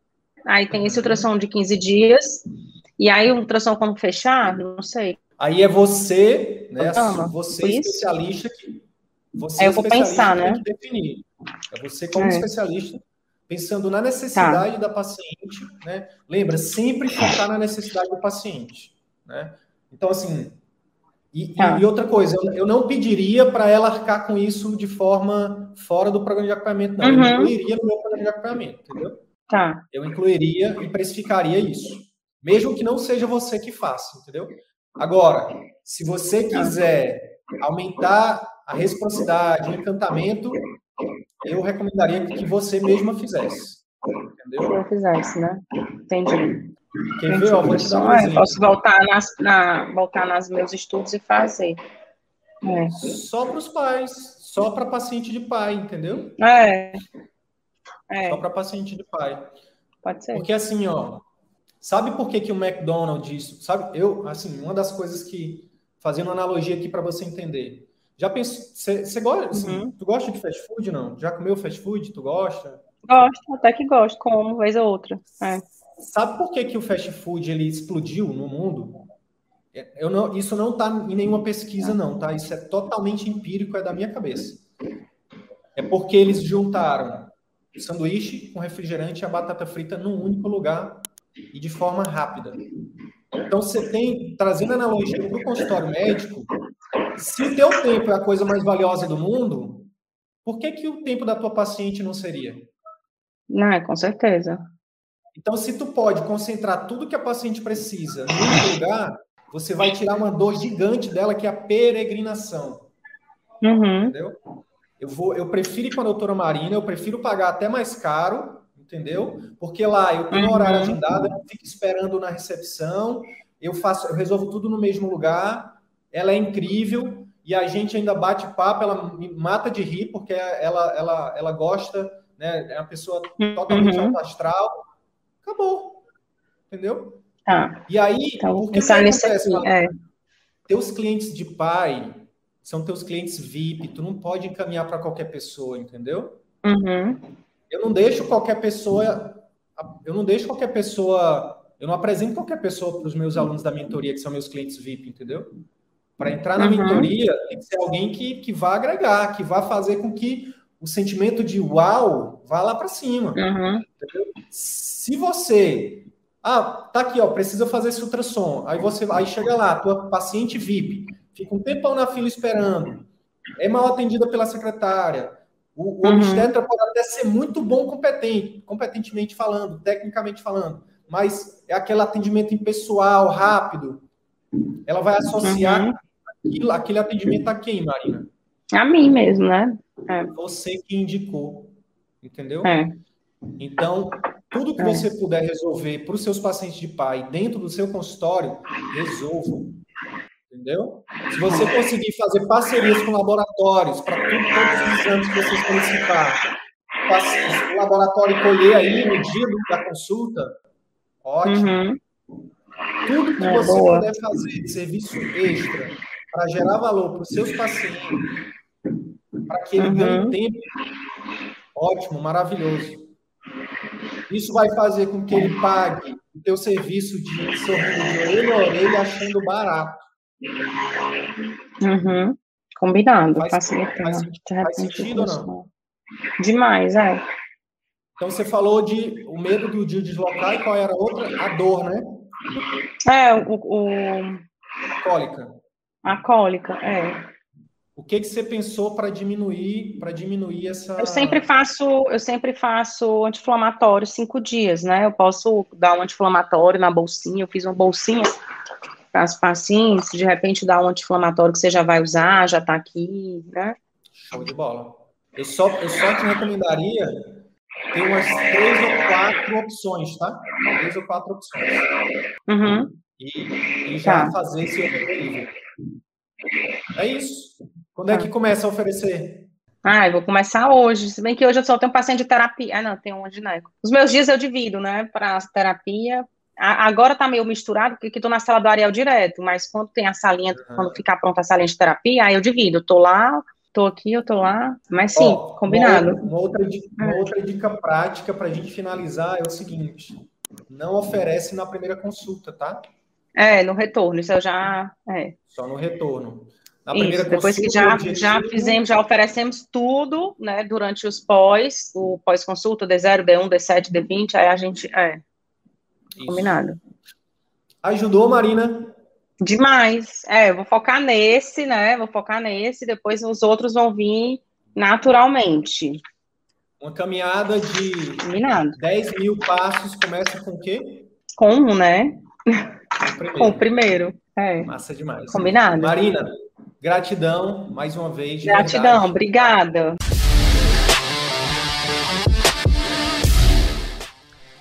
S2: Aí tem esse uhum. ultrassom de 15 dias. E aí o ultrassom quando fechar, não sei.
S1: Aí é você, né? Você especialista que você
S2: é, eu vou pensar, né?
S1: que definir. É você como é. especialista pensando na necessidade tá. da paciente, né? Lembra, sempre focar na necessidade do paciente, né? Então, assim, e, tá. e outra coisa, eu, eu não pediria para ela arcar com isso de forma fora do programa de acompanhamento, não. Uhum. Eu incluiria no meu programa de acompanhamento, entendeu?
S2: Tá.
S1: Eu incluiria e precificaria isso. Mesmo que não seja você que faça, entendeu? Agora, se você tá. quiser aumentar a reciprocidade, o encantamento, eu recomendaria que você mesma fizesse. Entendeu?
S2: Eu fizesse, né? Entendi.
S1: Quem Entendi. vê, ó, vou te dar um é, exemplo.
S2: Posso voltar nas, na, voltar nos meus estudos e fazer.
S1: É. Só para os pais, só para paciente de pai, entendeu?
S2: É. é.
S1: Só para paciente de pai.
S2: Pode ser.
S1: Porque assim, ó, sabe por que, que o McDonald's, sabe? Eu, assim, uma das coisas que, fazendo uma analogia aqui para você entender, já pensou. Você gosta? Assim, uhum. Tu gosta de fast food, não? Já comeu fast food? Tu gosta?
S2: Gosto, até que gosto, como vez ou outra. É.
S1: Sabe por que, que o fast food ele explodiu no mundo? É, eu não, isso não está em nenhuma pesquisa, não, tá? Isso é totalmente empírico, é da minha cabeça. É porque eles juntaram o sanduíche com refrigerante e a batata frita num único lugar e de forma rápida. Então, você tem, trazendo analogia para o consultório médico, se o teu tempo é a coisa mais valiosa do mundo, por que, que o tempo da tua paciente não seria?
S2: Não, é, com certeza.
S1: Então, se tu pode concentrar tudo que a paciente precisa num lugar, você vai tirar uma dor gigante dela, que é a peregrinação.
S2: Uhum.
S1: Entendeu? Eu, vou, eu prefiro ir com a doutora Marina, eu prefiro pagar até mais caro, entendeu? Porque lá eu tenho uhum. horário agendado, eu não fico esperando na recepção, eu faço, eu resolvo tudo no mesmo lugar, ela é incrível e a gente ainda bate papo, ela me mata de rir, porque ela, ela, ela gosta, né? É uma pessoa totalmente uhum. astral. Acabou. Entendeu?
S2: Tá.
S1: E aí, então, o que, acontece? Aqui, é. Teus clientes de pai são teus clientes VIP, tu não pode encaminhar para qualquer pessoa, entendeu?
S2: Uhum.
S1: Eu não deixo qualquer pessoa, eu não deixo qualquer pessoa, eu não apresento qualquer pessoa para os meus alunos da mentoria, que são meus clientes VIP, entendeu? Para entrar na uhum. mentoria, tem que ser alguém que, que vá agregar, que vá fazer com que o sentimento de uau vá lá para cima.
S2: Uhum.
S1: Se você. Ah, tá aqui, ó, precisa fazer esse ultrassom. Aí você aí chega lá, tua paciente VIP, fica um tempão na fila esperando, é mal atendida pela secretária. O, o uhum. obstetra pode até ser muito bom competente, competentemente falando, tecnicamente falando, mas é aquele atendimento impessoal, rápido. Ela vai associar uhum aquele atendimento a quem, Marina?
S2: A mim mesmo, né?
S1: É. Você que indicou, entendeu?
S2: É.
S1: Então, tudo que é. você puder resolver para os seus pacientes de pai dentro do seu consultório, resolva. Entendeu? Se você conseguir fazer parcerias com laboratórios para todos os exames que você solicitar, o laboratório colher aí no dia da consulta, ótimo. Uhum. Tudo que é, você boa. puder fazer de serviço extra para gerar valor para os seus pacientes, para que ele uhum. ganhe tempo, ótimo, maravilhoso. Isso vai fazer com que ele pague o teu serviço de sorriso de orelha a orelha achando barato.
S2: Uhum. Combinado,
S1: faz. Faz, faz sentido ou não?
S2: Demais, é.
S1: Então você falou de o medo do dia deslocar e qual era a outra? A dor, né?
S2: É, o, o...
S1: cólica.
S2: A cólica, é.
S1: O que, que você pensou para diminuir para diminuir essa?
S2: Eu sempre faço eu sempre faço anti-inflamatório cinco dias, né? Eu posso dar um anti-inflamatório na bolsinha. Eu fiz uma bolsinha para as pacientes. De repente dar um anti-inflamatório que você já vai usar, já está aqui, né?
S1: Show de bola. Eu só eu só te recomendaria ter umas três ou quatro opções, tá? Três ou quatro opções.
S2: Uhum.
S1: E, e já tá. fazer esse outro nível. É isso. Quando é que tá. começa a oferecer?
S2: Ah, eu vou começar hoje. Se bem que hoje eu só tenho paciente de terapia. Ah, não, tem um gineco. Os meus dias eu divido, né, para terapia. agora tá meio misturado, porque tô na sala do Ariel direto, mas quando tem a salinha, uhum. quando ficar pronta a salinha de terapia, aí eu divido. Tô lá, tô aqui, eu tô lá. Mas sim, Ó, combinado.
S1: Uma, outra dica, uma outra dica prática para a gente finalizar é o seguinte: não oferece na primeira consulta, tá?
S2: É, no retorno, isso eu já. É.
S1: Só no retorno.
S2: Na primeira isso, depois que já, objetivo... já fizemos, já oferecemos tudo, né, durante os pós, o pós-consulta, D0, D1, D7, D20, aí a gente, é, isso. combinado.
S1: Ajudou, Marina?
S2: Demais, é, eu vou focar nesse, né, vou focar nesse, depois os outros vão vir naturalmente.
S1: Uma caminhada de Combinado. 10 mil passos começa com o quê?
S2: Com um, né? Com o primeiro. É.
S1: Massa demais.
S2: Combinado.
S1: Marina, gratidão mais uma vez.
S2: Gratidão, verdade. obrigada.